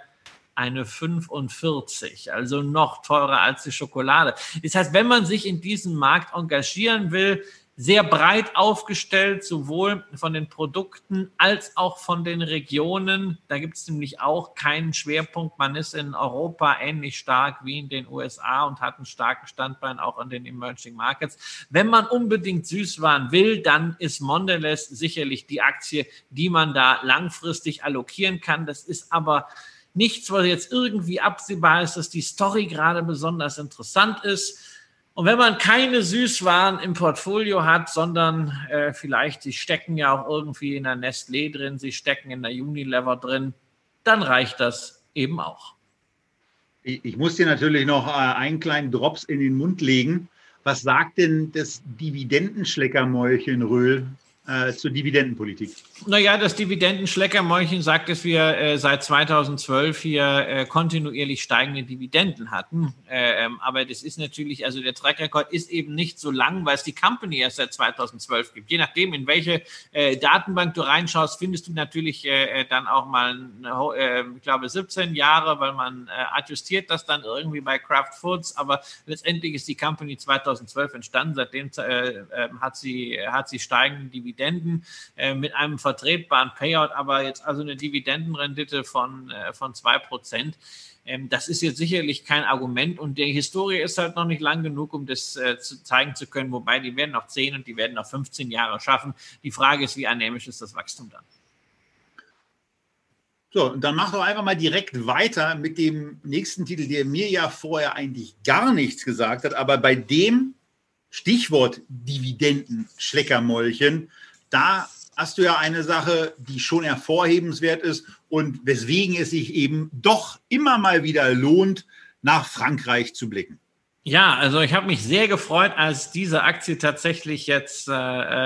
Speaker 3: eine 45, also noch teurer als die Schokolade. Das heißt, wenn man sich in diesem Markt engagieren will, sehr breit aufgestellt, sowohl von den Produkten als auch von den Regionen. Da gibt es nämlich auch keinen Schwerpunkt. Man ist in Europa ähnlich stark wie in den USA und hat einen starken Standbein auch an den Emerging Markets. Wenn man unbedingt Süßwaren will, dann ist Mondelez sicherlich die Aktie, die man da langfristig allokieren kann. Das ist aber nichts, was jetzt irgendwie absehbar ist, dass die Story gerade besonders interessant ist und wenn man keine Süßwaren im Portfolio hat, sondern äh, vielleicht, sie stecken ja auch irgendwie in der Nestlé drin, sie stecken in der Unilever drin, dann reicht das eben auch.
Speaker 2: Ich, ich muss dir natürlich noch äh, einen kleinen Drops in den Mund legen. Was sagt denn das Dividendenschleckermäulchen Röhl äh, zur Dividendenpolitik?
Speaker 3: Naja, das Dividendenschleckermäulchen sagt, dass wir äh, seit 2012 hier äh, kontinuierlich steigende Dividenden hatten. Äh, ähm, aber das ist natürlich, also der Track Record ist eben nicht so lang, weil es die Company erst seit 2012 gibt. Je nachdem, in welche äh, Datenbank du reinschaust, findest du natürlich äh, dann auch mal, ich glaube, 17 Jahre, weil man adjustiert das dann irgendwie bei Kraft Foods. Aber letztendlich ist die Company 2012 entstanden. Seitdem hat sie, hat sie steigende Dividenden Dividenden äh, mit einem vertretbaren Payout, aber jetzt also eine Dividendenrendite von, äh, von 2%. Ähm, das ist jetzt sicherlich kein Argument und die Historie ist halt noch nicht lang genug, um das äh, zu zeigen zu können, wobei die werden noch 10 und die werden noch 15 Jahre schaffen. Die Frage ist, wie anämisch ist das Wachstum dann?
Speaker 2: So, dann mach doch einfach mal direkt weiter mit dem nächsten Titel, der mir ja vorher eigentlich gar nichts gesagt hat, aber bei dem Stichwort Dividenden, Schleckermäulchen, da hast du ja eine Sache, die schon hervorhebenswert ist und weswegen es sich eben doch immer mal wieder lohnt, nach Frankreich zu blicken.
Speaker 3: Ja, also ich habe mich sehr gefreut, als diese Aktie tatsächlich jetzt äh,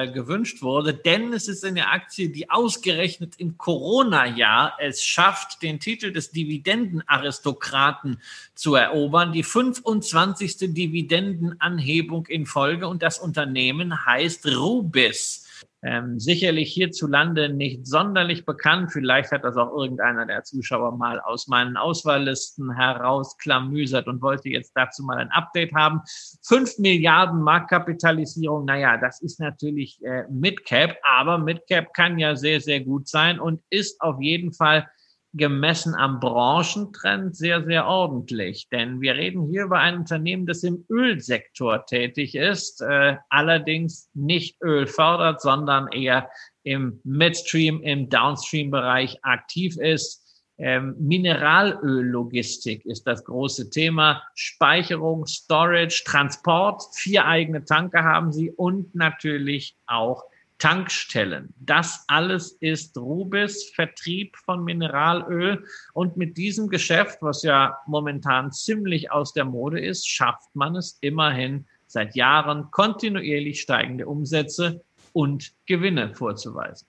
Speaker 3: äh, gewünscht wurde, denn es ist eine Aktie, die ausgerechnet im Corona-Jahr es schafft, den Titel des Dividendenaristokraten zu erobern, die 25. Dividendenanhebung in Folge und das Unternehmen heißt Rubis. Ähm, sicherlich hierzulande nicht sonderlich bekannt. Vielleicht hat das auch irgendeiner der Zuschauer mal aus meinen Auswahllisten herausklamüsert und wollte jetzt dazu mal ein Update haben. Fünf Milliarden Marktkapitalisierung, naja, das ist natürlich äh, Midcap, aber Midcap kann ja sehr, sehr gut sein und ist auf jeden Fall gemessen am Branchentrend sehr, sehr ordentlich. Denn wir reden hier über ein Unternehmen, das im Ölsektor tätig ist, äh, allerdings nicht Öl fördert, sondern eher im Midstream, im Downstream-Bereich aktiv ist. Ähm, Mineralöllogistik ist das große Thema. Speicherung, Storage, Transport. Vier eigene Tanker haben sie und natürlich auch Tankstellen. Das alles ist Rubis, Vertrieb von Mineralöl. Und mit diesem Geschäft, was ja momentan ziemlich aus der Mode ist, schafft man es immerhin seit Jahren kontinuierlich steigende Umsätze und Gewinne vorzuweisen.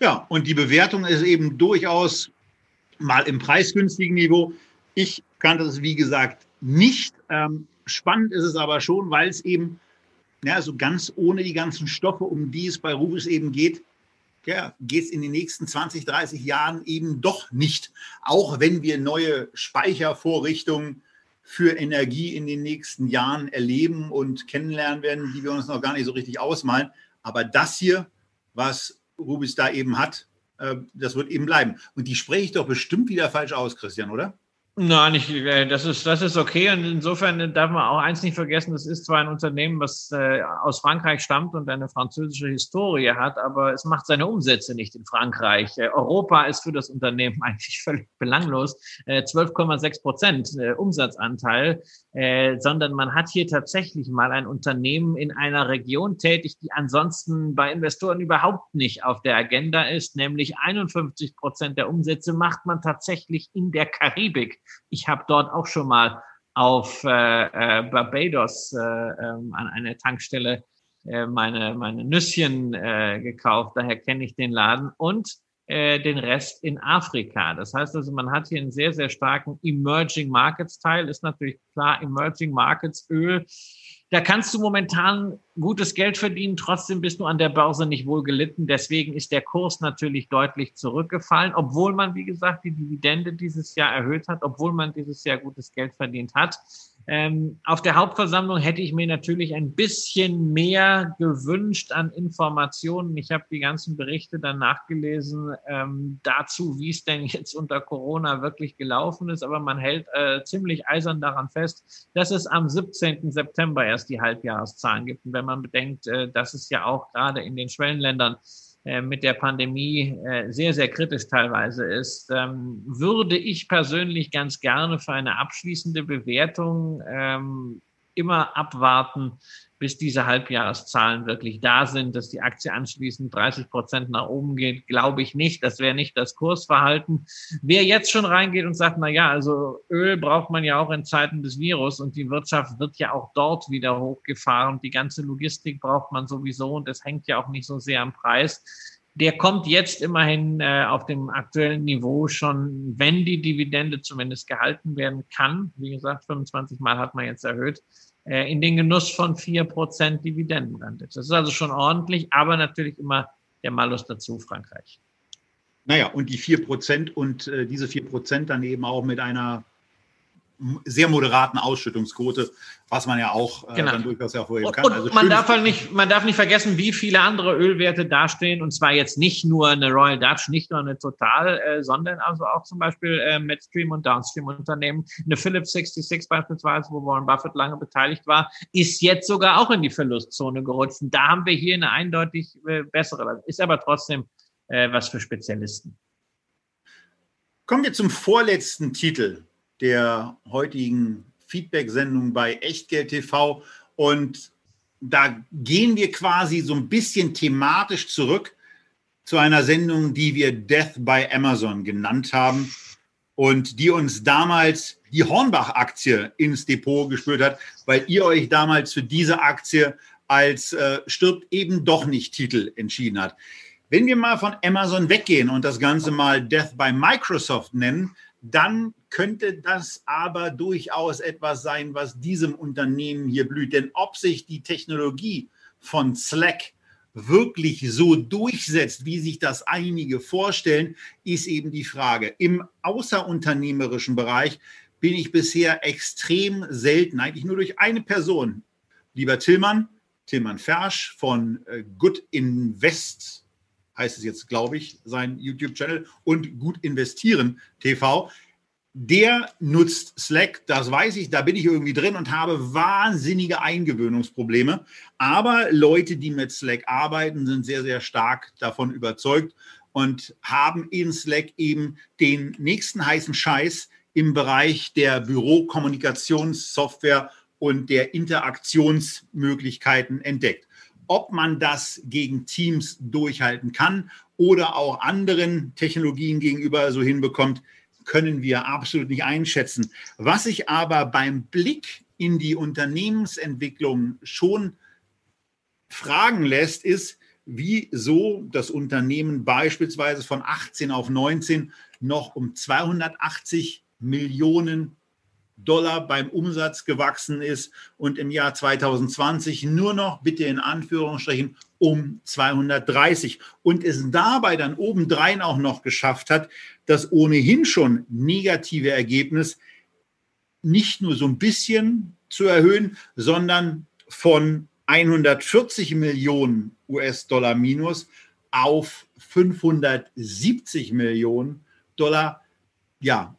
Speaker 2: Ja, und die Bewertung ist eben durchaus mal im preisgünstigen Niveau. Ich kannte es, wie gesagt, nicht. Ähm, spannend ist es aber schon, weil es eben ja, also ganz ohne die ganzen Stoffe, um die es bei Rubis eben geht, ja, geht es in den nächsten 20, 30 Jahren eben doch nicht. Auch wenn wir neue Speichervorrichtungen für Energie in den nächsten Jahren erleben und kennenlernen werden, die wir uns noch gar nicht so richtig ausmalen. Aber das hier, was Rubis da eben hat, äh, das wird eben bleiben. Und die spreche ich doch bestimmt wieder falsch aus, Christian, oder?
Speaker 3: Nein, ich, äh, das, ist, das ist okay. Und insofern darf man auch eins nicht vergessen, das ist zwar ein Unternehmen, was äh, aus Frankreich stammt und eine französische Historie hat, aber es macht seine Umsätze nicht in Frankreich. Äh, Europa ist für das Unternehmen eigentlich völlig belanglos. Äh, 12,6 Prozent äh, Umsatzanteil, äh, sondern man hat hier tatsächlich mal ein Unternehmen in einer Region tätig, die ansonsten bei Investoren überhaupt nicht auf der Agenda ist, nämlich 51 Prozent der Umsätze macht man tatsächlich in der Karibik. Ich habe dort auch schon mal auf äh, äh, Barbados äh, ähm, an einer Tankstelle äh, meine, meine Nüsschen äh, gekauft. Daher kenne ich den Laden und äh, den Rest in Afrika. Das heißt also, man hat hier einen sehr, sehr starken Emerging Markets Teil. Ist natürlich klar, Emerging Markets Öl da kannst du momentan gutes Geld verdienen, trotzdem bist du an der Börse nicht wohl gelitten. Deswegen ist der Kurs natürlich deutlich zurückgefallen, obwohl man, wie gesagt, die Dividende dieses Jahr erhöht hat, obwohl man dieses Jahr gutes Geld verdient hat. Ähm, auf der Hauptversammlung hätte ich mir natürlich ein bisschen mehr gewünscht an Informationen. Ich habe die ganzen Berichte dann nachgelesen ähm, dazu, wie es denn jetzt unter Corona wirklich gelaufen ist. Aber man hält äh, ziemlich eisern daran fest, dass es am 17. September erst die Halbjahreszahlen gibt. Und wenn man bedenkt, äh, dass es ja auch gerade in den Schwellenländern mit der Pandemie äh, sehr, sehr kritisch teilweise ist, ähm, würde ich persönlich ganz gerne für eine abschließende Bewertung ähm, immer abwarten, bis diese Halbjahreszahlen wirklich da sind, dass die Aktie anschließend 30 Prozent nach oben geht, glaube ich nicht. Das wäre nicht das Kursverhalten. Wer jetzt schon reingeht und sagt, na ja, also Öl braucht man ja auch in Zeiten des Virus und die Wirtschaft wird ja auch dort wieder hochgefahren. Die ganze Logistik braucht man sowieso und das hängt ja auch nicht so sehr am Preis der kommt jetzt immerhin äh, auf dem aktuellen Niveau schon, wenn die Dividende zumindest gehalten werden kann. Wie gesagt, 25 Mal hat man jetzt erhöht. Äh, in den Genuss von vier Prozent Dividendenrendite. Das ist also schon ordentlich, aber natürlich immer der Malus dazu, Frankreich.
Speaker 2: Naja, und die vier Prozent und äh, diese vier Prozent dann eben auch mit einer sehr moderaten Ausschüttungsquote, was man ja auch äh, genau. dann durchaus hervorheben kann.
Speaker 3: Und, also man, darf halt nicht, man darf nicht vergessen, wie viele andere Ölwerte dastehen, und zwar jetzt nicht nur eine Royal Dutch, nicht nur eine Total, äh, sondern also auch zum Beispiel äh, Midstream und Downstream-Unternehmen. Eine Philips 66 beispielsweise, wo Warren Buffett lange beteiligt war, ist jetzt sogar auch in die Verlustzone gerutscht. Und da haben wir hier eine eindeutig äh, bessere, ist aber trotzdem äh, was für Spezialisten.
Speaker 2: Kommen wir zum vorletzten Titel der heutigen Feedback-Sendung bei Echtgeld TV. Und da gehen wir quasi so ein bisschen thematisch zurück zu einer Sendung, die wir Death by Amazon genannt haben und die uns damals die Hornbach-Aktie ins Depot gespürt hat, weil ihr euch damals für diese Aktie als äh, stirbt eben doch nicht Titel entschieden hat. Wenn wir mal von Amazon weggehen und das Ganze mal Death by Microsoft nennen, dann könnte das aber durchaus etwas sein, was diesem Unternehmen hier blüht. Denn ob sich die Technologie von Slack wirklich so durchsetzt, wie sich das einige vorstellen, ist eben die Frage. Im außerunternehmerischen Bereich bin ich bisher extrem selten, eigentlich nur durch eine Person, lieber Tillmann, Tillmann Fersch von äh, Good Invest heißt es jetzt, glaube ich, sein YouTube-Channel und Gut investieren TV. Der nutzt Slack, das weiß ich, da bin ich irgendwie drin und habe wahnsinnige Eingewöhnungsprobleme. Aber Leute, die mit Slack arbeiten, sind sehr, sehr stark davon überzeugt und haben in Slack eben den nächsten heißen Scheiß im Bereich der Bürokommunikationssoftware und der Interaktionsmöglichkeiten entdeckt. Ob man das gegen Teams durchhalten kann oder auch anderen Technologien gegenüber so hinbekommt, können wir absolut nicht einschätzen. Was sich aber beim Blick in die Unternehmensentwicklung schon fragen lässt, ist, wieso das Unternehmen beispielsweise von 18 auf 19 noch um 280 Millionen Dollar beim Umsatz gewachsen ist und im Jahr 2020 nur noch, bitte in Anführungsstrichen, um 230 und es dabei dann obendrein auch noch geschafft hat, das ohnehin schon negative Ergebnis nicht nur so ein bisschen zu erhöhen, sondern von 140 Millionen US-Dollar minus auf 570 Millionen Dollar ja,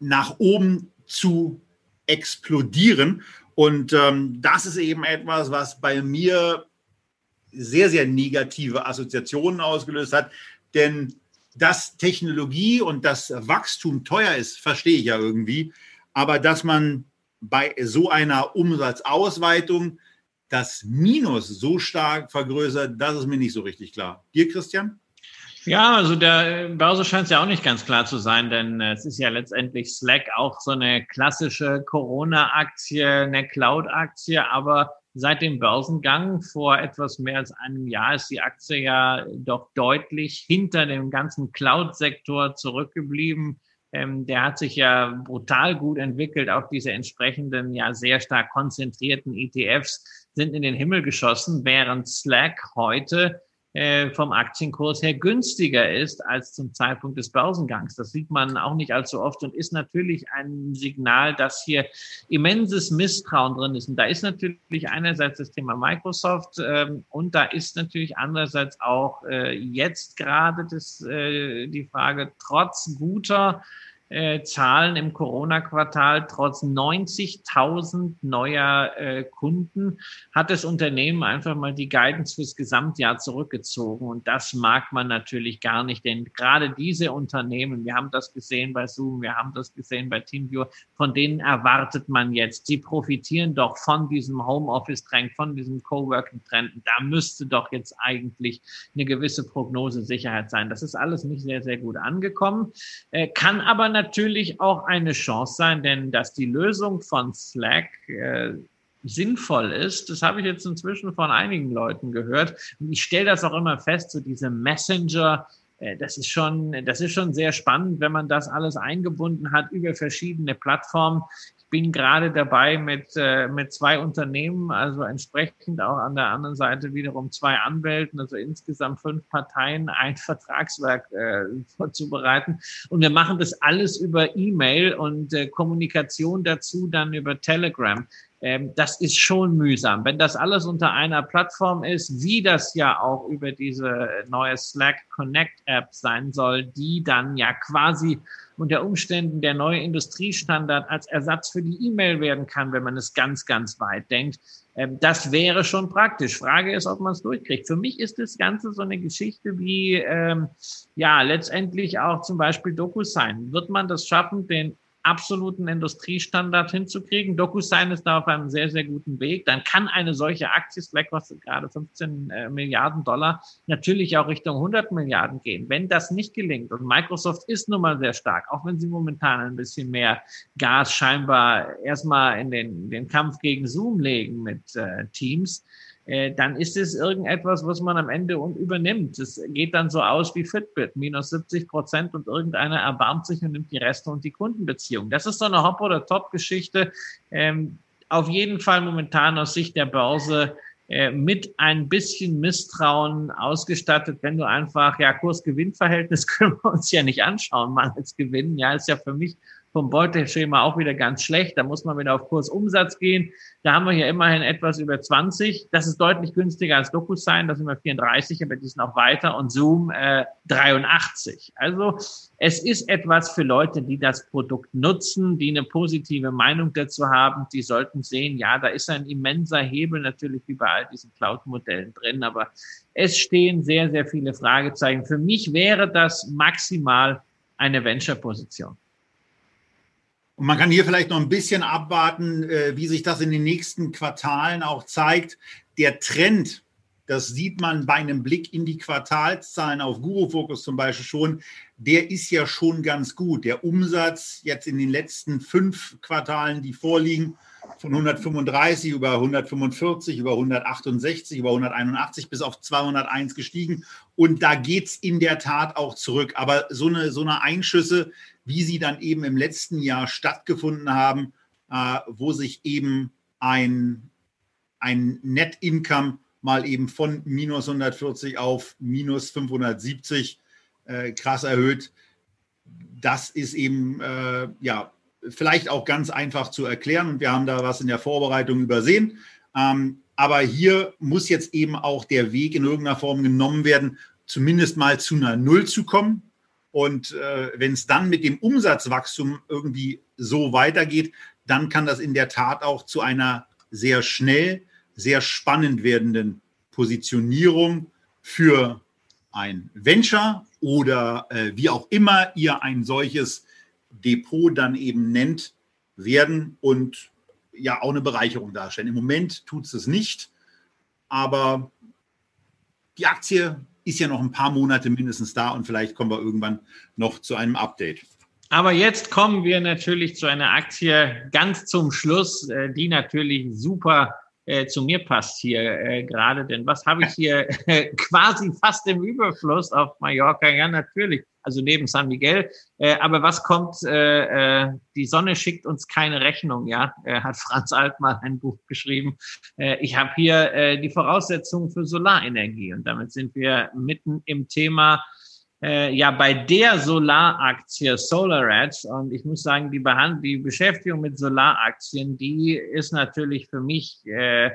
Speaker 2: nach oben zu explodieren. Und ähm, das ist eben etwas, was bei mir sehr, sehr negative Assoziationen ausgelöst hat. Denn dass Technologie und das Wachstum teuer ist, verstehe ich ja irgendwie. Aber dass man bei so einer Umsatzausweitung das Minus so stark vergrößert, das ist mir nicht so richtig klar. Dir, Christian?
Speaker 3: Ja, also der Börse scheint es ja auch nicht ganz klar zu sein, denn es ist ja letztendlich Slack auch so eine klassische Corona-Aktie, eine Cloud-Aktie, aber seit dem Börsengang vor etwas mehr als einem Jahr ist die Aktie ja doch deutlich hinter dem ganzen Cloud-Sektor zurückgeblieben. Ähm, der hat sich ja brutal gut entwickelt. Auch diese entsprechenden, ja sehr stark konzentrierten ETFs sind in den Himmel geschossen, während Slack heute äh, vom Aktienkurs her günstiger ist als zum Zeitpunkt des Börsengangs. Das sieht man auch nicht allzu oft und ist natürlich ein Signal, dass hier immenses Misstrauen drin ist. Und da ist natürlich einerseits das Thema Microsoft ähm, und da ist natürlich andererseits auch äh, jetzt gerade das, äh, die Frage, trotz guter äh, Zahlen im Corona-Quartal trotz 90.000 neuer äh, Kunden hat das Unternehmen einfach mal die Guidance fürs Gesamtjahr zurückgezogen. Und das mag man natürlich gar nicht, denn gerade diese Unternehmen, wir haben das gesehen bei Zoom, wir haben das gesehen bei TeamViewer, von denen erwartet man jetzt, sie profitieren doch von diesem Homeoffice-Trend, von diesem Coworking-Trend. Da müsste doch jetzt eigentlich eine gewisse Prognosesicherheit sein. Das ist alles nicht sehr, sehr gut angekommen, äh, kann aber natürlich auch eine Chance sein, denn dass die Lösung von Slack äh, sinnvoll ist, das habe ich jetzt inzwischen von einigen Leuten gehört. Ich stelle das auch immer fest, so diese Messenger, äh, das ist schon, das ist schon sehr spannend, wenn man das alles eingebunden hat über verschiedene Plattformen bin gerade dabei mit, äh, mit zwei Unternehmen, also entsprechend auch an der anderen Seite wiederum zwei Anwälten, also insgesamt fünf Parteien, ein Vertragswerk äh, vorzubereiten. Und wir machen das alles über E-Mail und äh, Kommunikation dazu dann über Telegram. Ähm, das ist schon mühsam. Wenn das alles unter einer Plattform ist, wie das ja auch über diese neue Slack Connect App sein soll, die dann ja quasi unter Umständen der neue Industriestandard als Ersatz für die E-Mail werden kann, wenn man es ganz, ganz weit denkt. Ähm, das wäre schon praktisch. Frage ist, ob man es durchkriegt. Für mich ist das Ganze so eine Geschichte wie, ähm, ja, letztendlich auch zum Beispiel DocuSign. Wird man das schaffen, den absoluten Industriestandard hinzukriegen. DocuSign ist da auf einem sehr, sehr guten Weg. Dann kann eine solche Aktie, Slack kostet gerade 15 äh, Milliarden Dollar, natürlich auch Richtung 100 Milliarden gehen. Wenn das nicht gelingt, und Microsoft ist nun mal sehr stark, auch wenn sie momentan ein bisschen mehr Gas scheinbar erstmal in den, den Kampf gegen Zoom legen mit äh, Teams, äh, dann ist es irgendetwas, was man am Ende übernimmt. Es geht dann so aus wie Fitbit, minus 70 Prozent und irgendeiner erbarmt sich und nimmt die Reste und die Kundenbeziehung. Das ist so eine Hop- oder Top-Geschichte. Ähm, auf jeden Fall momentan aus Sicht der Börse äh, mit ein bisschen Misstrauen ausgestattet, wenn du einfach, ja, Kurs-Gewinn-Verhältnis können wir uns ja nicht anschauen, mal als Gewinn, ja, ist ja für mich vom Beuteschema auch wieder ganz schlecht. Da muss man wieder auf Kursumsatz gehen. Da haben wir hier immerhin etwas über 20. Das ist deutlich günstiger als DocuSign. Da sind wir 34, aber die sind auch weiter. Und Zoom äh, 83. Also es ist etwas für Leute, die das Produkt nutzen, die eine positive Meinung dazu haben. Die sollten sehen, ja, da ist ein immenser Hebel natürlich wie bei all diesen Cloud-Modellen drin. Aber es stehen sehr, sehr viele Fragezeichen. Für mich wäre das maximal eine Venture-Position.
Speaker 2: Und man kann hier vielleicht noch ein bisschen abwarten, äh, wie sich das in den nächsten Quartalen auch zeigt. Der Trend, das sieht man bei einem Blick in die Quartalszahlen auf Guru Focus zum Beispiel schon, der ist ja schon ganz gut. Der Umsatz jetzt in den letzten fünf Quartalen, die vorliegen, von 135 über 145, über 168, über 181 bis auf 201 gestiegen. Und da geht es in der Tat auch zurück. Aber so eine, so eine Einschüsse, wie sie dann eben im letzten Jahr stattgefunden haben, äh, wo sich eben ein, ein Net-Income mal eben von minus 140 auf minus 570 äh, krass erhöht. Das ist eben äh, ja vielleicht auch ganz einfach zu erklären und wir haben da was in der Vorbereitung übersehen. Ähm, aber hier muss jetzt eben auch der Weg in irgendeiner Form genommen werden, zumindest mal zu einer Null zu kommen. Und äh, wenn es dann mit dem Umsatzwachstum irgendwie so weitergeht, dann kann das in der Tat auch zu einer sehr schnell, sehr spannend werdenden Positionierung für ein Venture oder äh, wie auch immer ihr ein solches Depot dann eben nennt, werden und ja auch eine Bereicherung darstellen. Im Moment tut es es nicht, aber die Aktie ist ja noch ein paar Monate mindestens da und vielleicht kommen wir irgendwann noch zu einem Update.
Speaker 3: Aber jetzt kommen wir natürlich zu einer Aktie ganz zum Schluss, äh, die natürlich super äh, zu mir passt hier äh, gerade. Denn was habe ich hier quasi fast im Überfluss auf Mallorca? Ja, natürlich. Also neben San Miguel. Äh, aber was kommt? Äh, äh, die Sonne schickt uns keine Rechnung. Ja, äh, hat Franz Altmann ein Buch geschrieben. Äh, ich habe hier äh, die Voraussetzungen für Solarenergie und damit sind wir mitten im Thema äh, ja bei der Solaraktie SolarEdge und ich muss sagen, die, Behand die Beschäftigung mit Solaraktien, die ist natürlich für mich äh,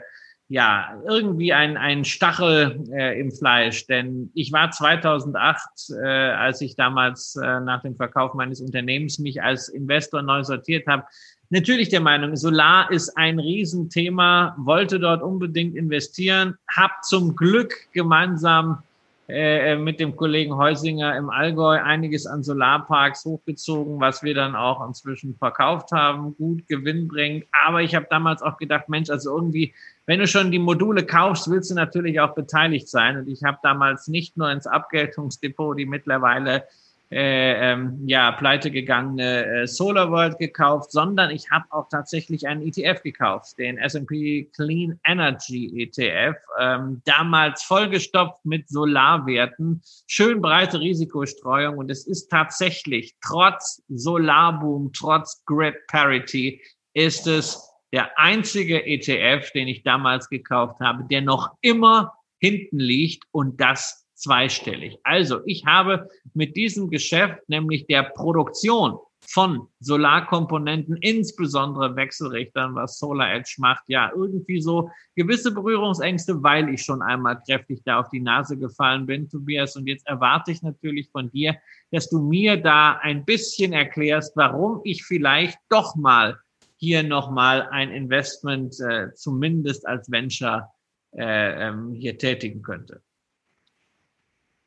Speaker 3: ja irgendwie ein, ein Stachel äh, im Fleisch, denn ich war 2008, äh, als ich damals äh, nach dem Verkauf meines Unternehmens mich als Investor neu sortiert habe, natürlich der Meinung, Solar ist ein Riesenthema, wollte dort unbedingt investieren, habe zum Glück gemeinsam äh, mit dem Kollegen Heusinger im Allgäu einiges an Solarparks hochgezogen, was wir dann auch inzwischen verkauft haben, gut Gewinn bringt. Aber ich habe damals auch gedacht, Mensch, also irgendwie, wenn du schon die Module kaufst, willst du natürlich auch beteiligt sein. Und ich habe damals nicht nur ins Abgeltungsdepot, die mittlerweile äh, ähm, ja, pleite gegangene äh, SolarWorld gekauft, sondern ich habe auch tatsächlich einen ETF gekauft, den S&P Clean Energy ETF, ähm, damals vollgestopft mit Solarwerten, schön breite Risikostreuung und es ist tatsächlich trotz Solarboom, trotz Grid Parity, ist es der einzige ETF, den ich damals gekauft habe, der noch immer hinten liegt und das zweistellig. Also ich habe mit diesem Geschäft, nämlich der Produktion von Solarkomponenten, insbesondere Wechselrichtern, was Solar Edge macht, ja, irgendwie so gewisse Berührungsängste, weil ich schon einmal kräftig da auf die Nase gefallen bin, Tobias. Und jetzt erwarte ich natürlich von dir, dass du mir da ein bisschen erklärst, warum ich vielleicht doch mal hier nochmal ein Investment äh, zumindest als Venture äh, ähm, hier tätigen könnte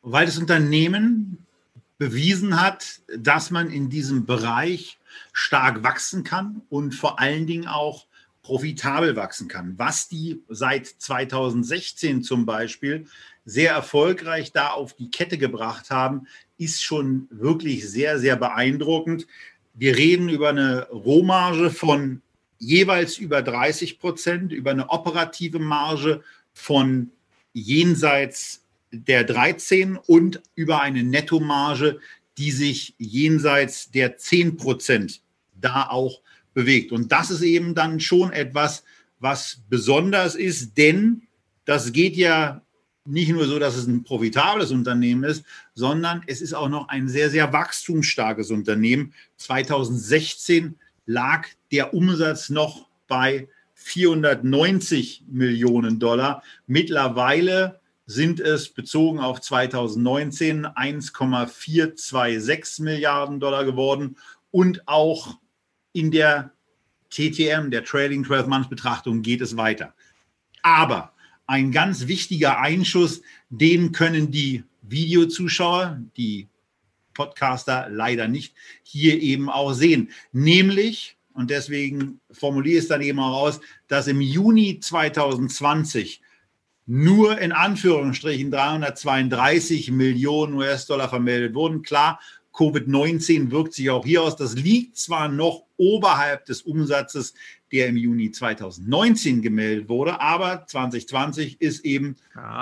Speaker 2: weil das Unternehmen bewiesen hat, dass man in diesem Bereich stark wachsen kann und vor allen Dingen auch profitabel wachsen kann. Was die seit 2016 zum Beispiel sehr erfolgreich da auf die Kette gebracht haben, ist schon wirklich sehr, sehr beeindruckend. Wir reden über eine Rohmarge von jeweils über 30 Prozent, über eine operative Marge von jenseits der 13 und über eine Nettomarge, die sich jenseits der 10 Prozent da auch bewegt. Und das ist eben dann schon etwas, was besonders ist, denn das geht ja nicht nur so, dass es ein profitables Unternehmen ist, sondern es ist auch noch ein sehr, sehr wachstumsstarkes Unternehmen. 2016 lag der Umsatz noch bei 490 Millionen Dollar. Mittlerweile sind es bezogen auf 2019 1,426 Milliarden Dollar geworden und auch in der TTM, der Trailing 12 Months Betrachtung, geht es weiter. Aber ein ganz wichtiger Einschuss, den können die Videozuschauer, die Podcaster leider nicht, hier eben auch sehen. Nämlich, und deswegen formuliere ich es dann eben auch aus, dass im Juni 2020 nur in Anführungsstrichen 332 Millionen US-Dollar vermeldet wurden. Klar, Covid-19 wirkt sich auch hier aus. Das liegt zwar noch oberhalb des Umsatzes, der im Juni 2019 gemeldet wurde. Aber 2020 ist eben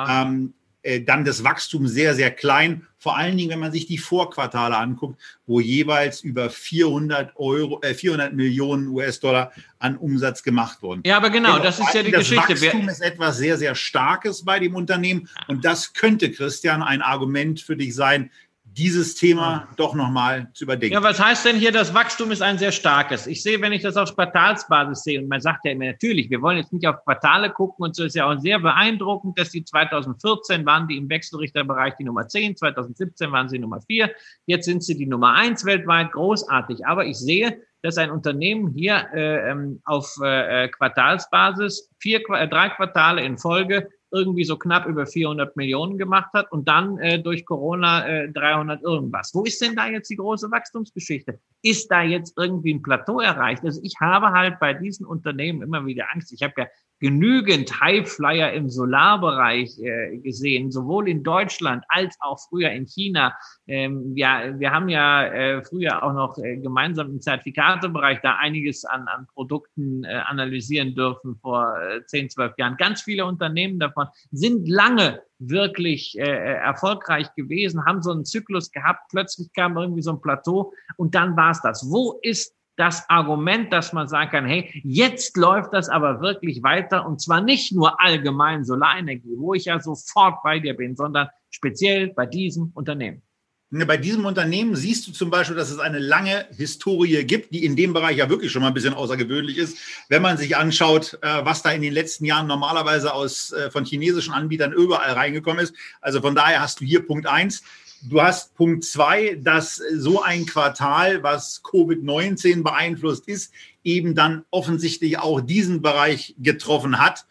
Speaker 2: ähm, äh, dann das Wachstum sehr, sehr klein. Vor allen Dingen, wenn man sich die Vorquartale anguckt, wo jeweils über 400 Euro, äh, 400 Millionen US-Dollar an Umsatz gemacht wurden.
Speaker 3: Ja, aber genau, das ist ja die das Geschichte.
Speaker 2: Das Wachstum ist etwas sehr, sehr Starkes bei dem Unternehmen. Und das könnte, Christian, ein Argument für dich sein, dieses Thema doch nochmal zu überdenken.
Speaker 3: Ja, was heißt denn hier, das Wachstum ist ein sehr starkes? Ich sehe, wenn ich das auf Quartalsbasis sehe, und man sagt ja immer natürlich, wir wollen jetzt nicht auf Quartale gucken, und so ist ja auch sehr beeindruckend, dass die 2014 waren die im Wechselrichterbereich die Nummer 10, 2017 waren sie Nummer 4, jetzt sind sie die Nummer 1 weltweit, großartig. Aber ich sehe, dass ein Unternehmen hier äh, ähm, auf äh, Quartalsbasis vier, äh, drei Quartale in Folge irgendwie so knapp über 400 Millionen gemacht hat und dann äh, durch Corona äh, 300 irgendwas. Wo ist denn da jetzt die große Wachstumsgeschichte? Ist da jetzt irgendwie ein Plateau erreicht? Also ich habe halt bei diesen Unternehmen immer wieder Angst. Ich habe ja genügend Highflyer im Solarbereich äh, gesehen, sowohl in Deutschland als auch früher in China. Ähm, ja, wir haben ja äh, früher auch noch äh, gemeinsam im Zertifikatebereich da einiges an, an Produkten äh, analysieren dürfen vor äh, 10, 12 Jahren. Ganz viele Unternehmen davon sind lange wirklich äh, äh, erfolgreich gewesen, haben so einen Zyklus gehabt, plötzlich kam irgendwie so ein Plateau und dann war es das. Wo ist das Argument, dass man sagen kann, hey, jetzt läuft das aber wirklich weiter und zwar nicht nur allgemein Solarenergie, wo ich ja sofort bei dir bin, sondern speziell bei diesem Unternehmen.
Speaker 2: Bei diesem Unternehmen siehst du zum Beispiel, dass es eine lange Historie gibt, die in dem Bereich ja wirklich schon mal ein bisschen außergewöhnlich ist. Wenn man sich anschaut, äh, was da in den letzten Jahren normalerweise aus, äh, von chinesischen Anbietern überall reingekommen ist. Also von daher hast du hier Punkt eins Du hast Punkt zwei, dass so ein Quartal, was Covid-19 beeinflusst ist, eben dann offensichtlich auch diesen Bereich getroffen hat.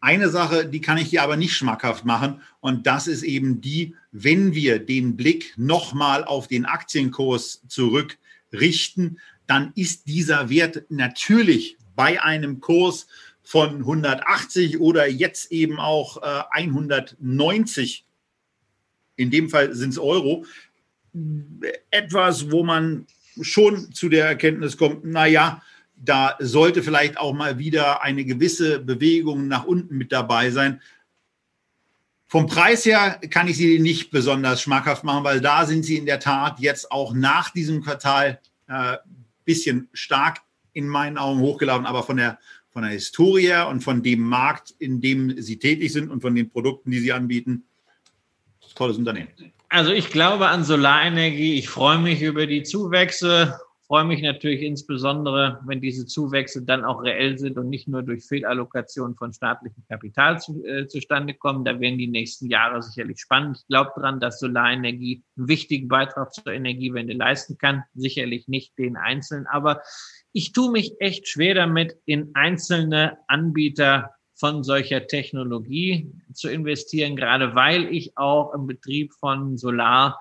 Speaker 2: Eine Sache, die kann ich dir aber nicht schmackhaft machen, und das ist eben die, wenn wir den Blick nochmal auf den Aktienkurs zurückrichten, dann ist dieser Wert natürlich bei einem Kurs von 180 oder jetzt eben auch äh, 190 in dem Fall sind es Euro, etwas, wo man schon zu der Erkenntnis kommt, naja, da sollte vielleicht auch mal wieder eine gewisse Bewegung nach unten mit dabei sein. Vom Preis her kann ich sie nicht besonders schmackhaft machen, weil da sind sie in der Tat jetzt auch nach diesem Quartal ein äh, bisschen stark in meinen Augen hochgelaufen, aber von der, von der Historie und von dem Markt, in dem sie tätig sind und von den Produkten, die sie anbieten, tolles Unternehmen.
Speaker 3: Also ich glaube an Solarenergie. Ich freue mich über die Zuwächse. Freue mich natürlich insbesondere, wenn diese Zuwächse dann auch reell sind und nicht nur durch Fehlallokation von staatlichem Kapital zu, äh, zustande kommen. Da werden die nächsten Jahre sicherlich spannend. Ich glaube daran, dass Solarenergie einen wichtigen Beitrag zur Energiewende leisten kann. Sicherlich nicht den einzelnen, aber ich tue mich echt schwer damit, in einzelne Anbieter von solcher Technologie zu investieren, gerade weil ich auch im Betrieb von Solaranlagen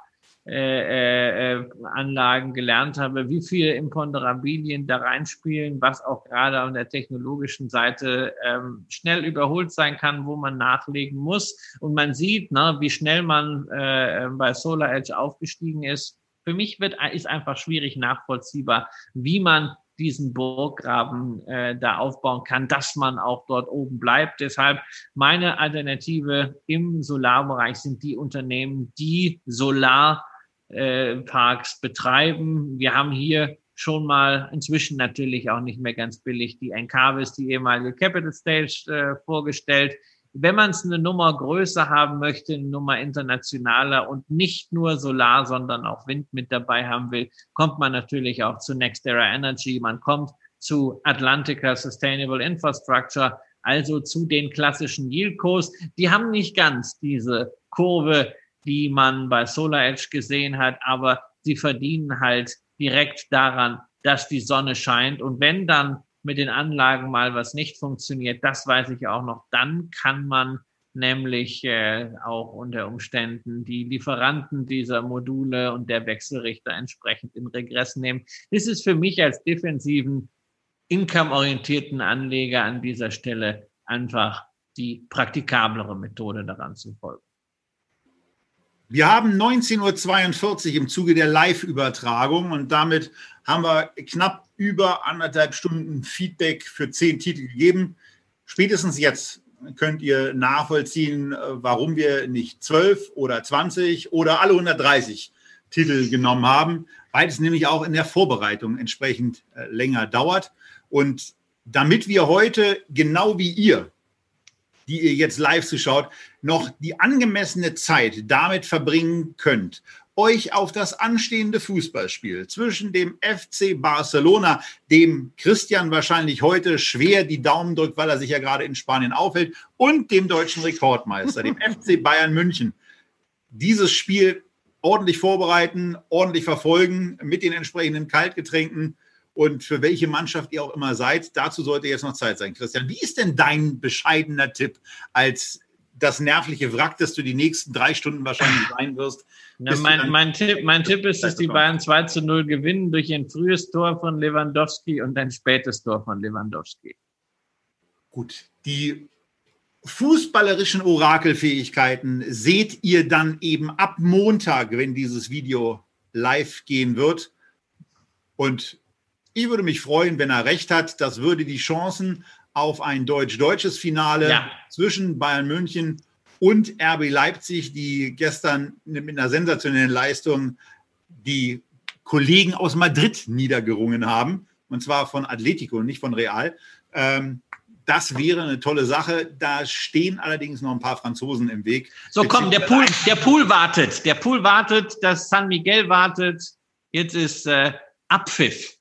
Speaker 3: äh, äh, gelernt habe, wie viele Imponderabilien da reinspielen, was auch gerade an der technologischen Seite ähm, schnell überholt sein kann, wo man nachlegen muss. Und man sieht, ne, wie schnell man äh, bei Solar Edge aufgestiegen ist. Für mich wird, ist einfach schwierig nachvollziehbar, wie man diesen Burggraben äh, da aufbauen kann, dass man auch dort oben bleibt. Deshalb meine Alternative im Solarbereich sind die Unternehmen, die Solarparks äh, betreiben. Wir haben hier schon mal inzwischen natürlich auch nicht mehr ganz billig die Encarvis, die ehemalige Capital Stage äh, vorgestellt wenn man es eine Nummer größer haben möchte, eine Nummer internationaler und nicht nur Solar, sondern auch Wind mit dabei haben will, kommt man natürlich auch zu Next Era Energy, man kommt zu Atlantica Sustainable Infrastructure, also zu den klassischen Yieldcos. Die haben nicht ganz diese Kurve, die man bei Solar Edge gesehen hat, aber sie verdienen halt direkt daran, dass die Sonne scheint. Und wenn dann mit den Anlagen mal was nicht funktioniert, das weiß ich auch noch. Dann kann man nämlich äh, auch unter Umständen die Lieferanten dieser Module und der Wechselrichter entsprechend in Regress nehmen. Das ist für mich als defensiven, income-orientierten Anleger an dieser Stelle einfach die praktikablere Methode daran zu folgen.
Speaker 2: Wir haben 19.42 Uhr im Zuge der Live-Übertragung und damit haben wir knapp über anderthalb Stunden Feedback für zehn Titel gegeben. Spätestens jetzt könnt ihr nachvollziehen, warum wir nicht zwölf oder 20 oder alle 130 Titel genommen haben, weil es nämlich auch in der Vorbereitung entsprechend äh, länger dauert. Und damit wir heute, genau wie ihr, die ihr jetzt live zuschaut, noch die angemessene Zeit damit verbringen könnt, euch auf das anstehende Fußballspiel zwischen dem FC Barcelona, dem Christian wahrscheinlich heute schwer die Daumen drückt, weil er sich ja gerade in Spanien aufhält, und dem deutschen Rekordmeister, dem FC Bayern München, dieses Spiel ordentlich vorbereiten, ordentlich verfolgen mit den entsprechenden Kaltgetränken und für welche Mannschaft ihr auch immer seid. Dazu sollte jetzt noch Zeit sein. Christian, wie ist denn dein bescheidener Tipp als das nervliche Wrack, das du die nächsten drei Stunden wahrscheinlich sein wirst?
Speaker 3: Na, mein, mein, Tipp, mein Tipp ist, dass die Bayern 2 zu 0 gewinnen durch ein frühes Tor von Lewandowski und ein spätes Tor von Lewandowski.
Speaker 2: Gut, die fußballerischen Orakelfähigkeiten seht ihr dann eben ab Montag, wenn dieses Video live gehen wird. Und ich würde mich freuen, wenn er recht hat. Das würde die Chancen auf ein deutsch-deutsches Finale ja. zwischen Bayern München und RB Leipzig, die gestern mit einer sensationellen Leistung die Kollegen aus Madrid niedergerungen haben. Und zwar von Atletico, nicht von Real. Ähm, das wäre eine tolle Sache. Da stehen allerdings noch ein paar Franzosen im Weg.
Speaker 3: So, komm, der Pool, der Pool wartet. Der Pool wartet, das San Miguel wartet. Jetzt ist äh, Abpfiff.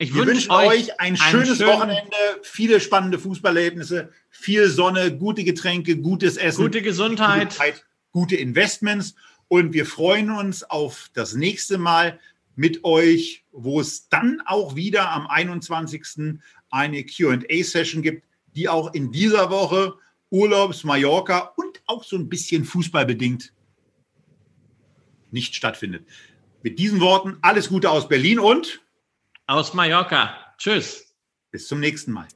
Speaker 2: Ich Wir wünschen euch ein schönes Wochenende, viele spannende Fußballerlebnisse, viel Sonne, gute Getränke, gutes Essen,
Speaker 3: gute Gesundheit, gute, Zeit,
Speaker 2: gute Investments. Und wir freuen uns auf das nächste Mal mit euch, wo es dann auch wieder am 21. eine QA-Session gibt, die auch in dieser Woche Urlaubs Mallorca und auch so ein bisschen fußballbedingt nicht stattfindet. Mit diesen Worten alles Gute aus Berlin und
Speaker 3: aus Mallorca. Tschüss.
Speaker 2: Bis zum nächsten Mal.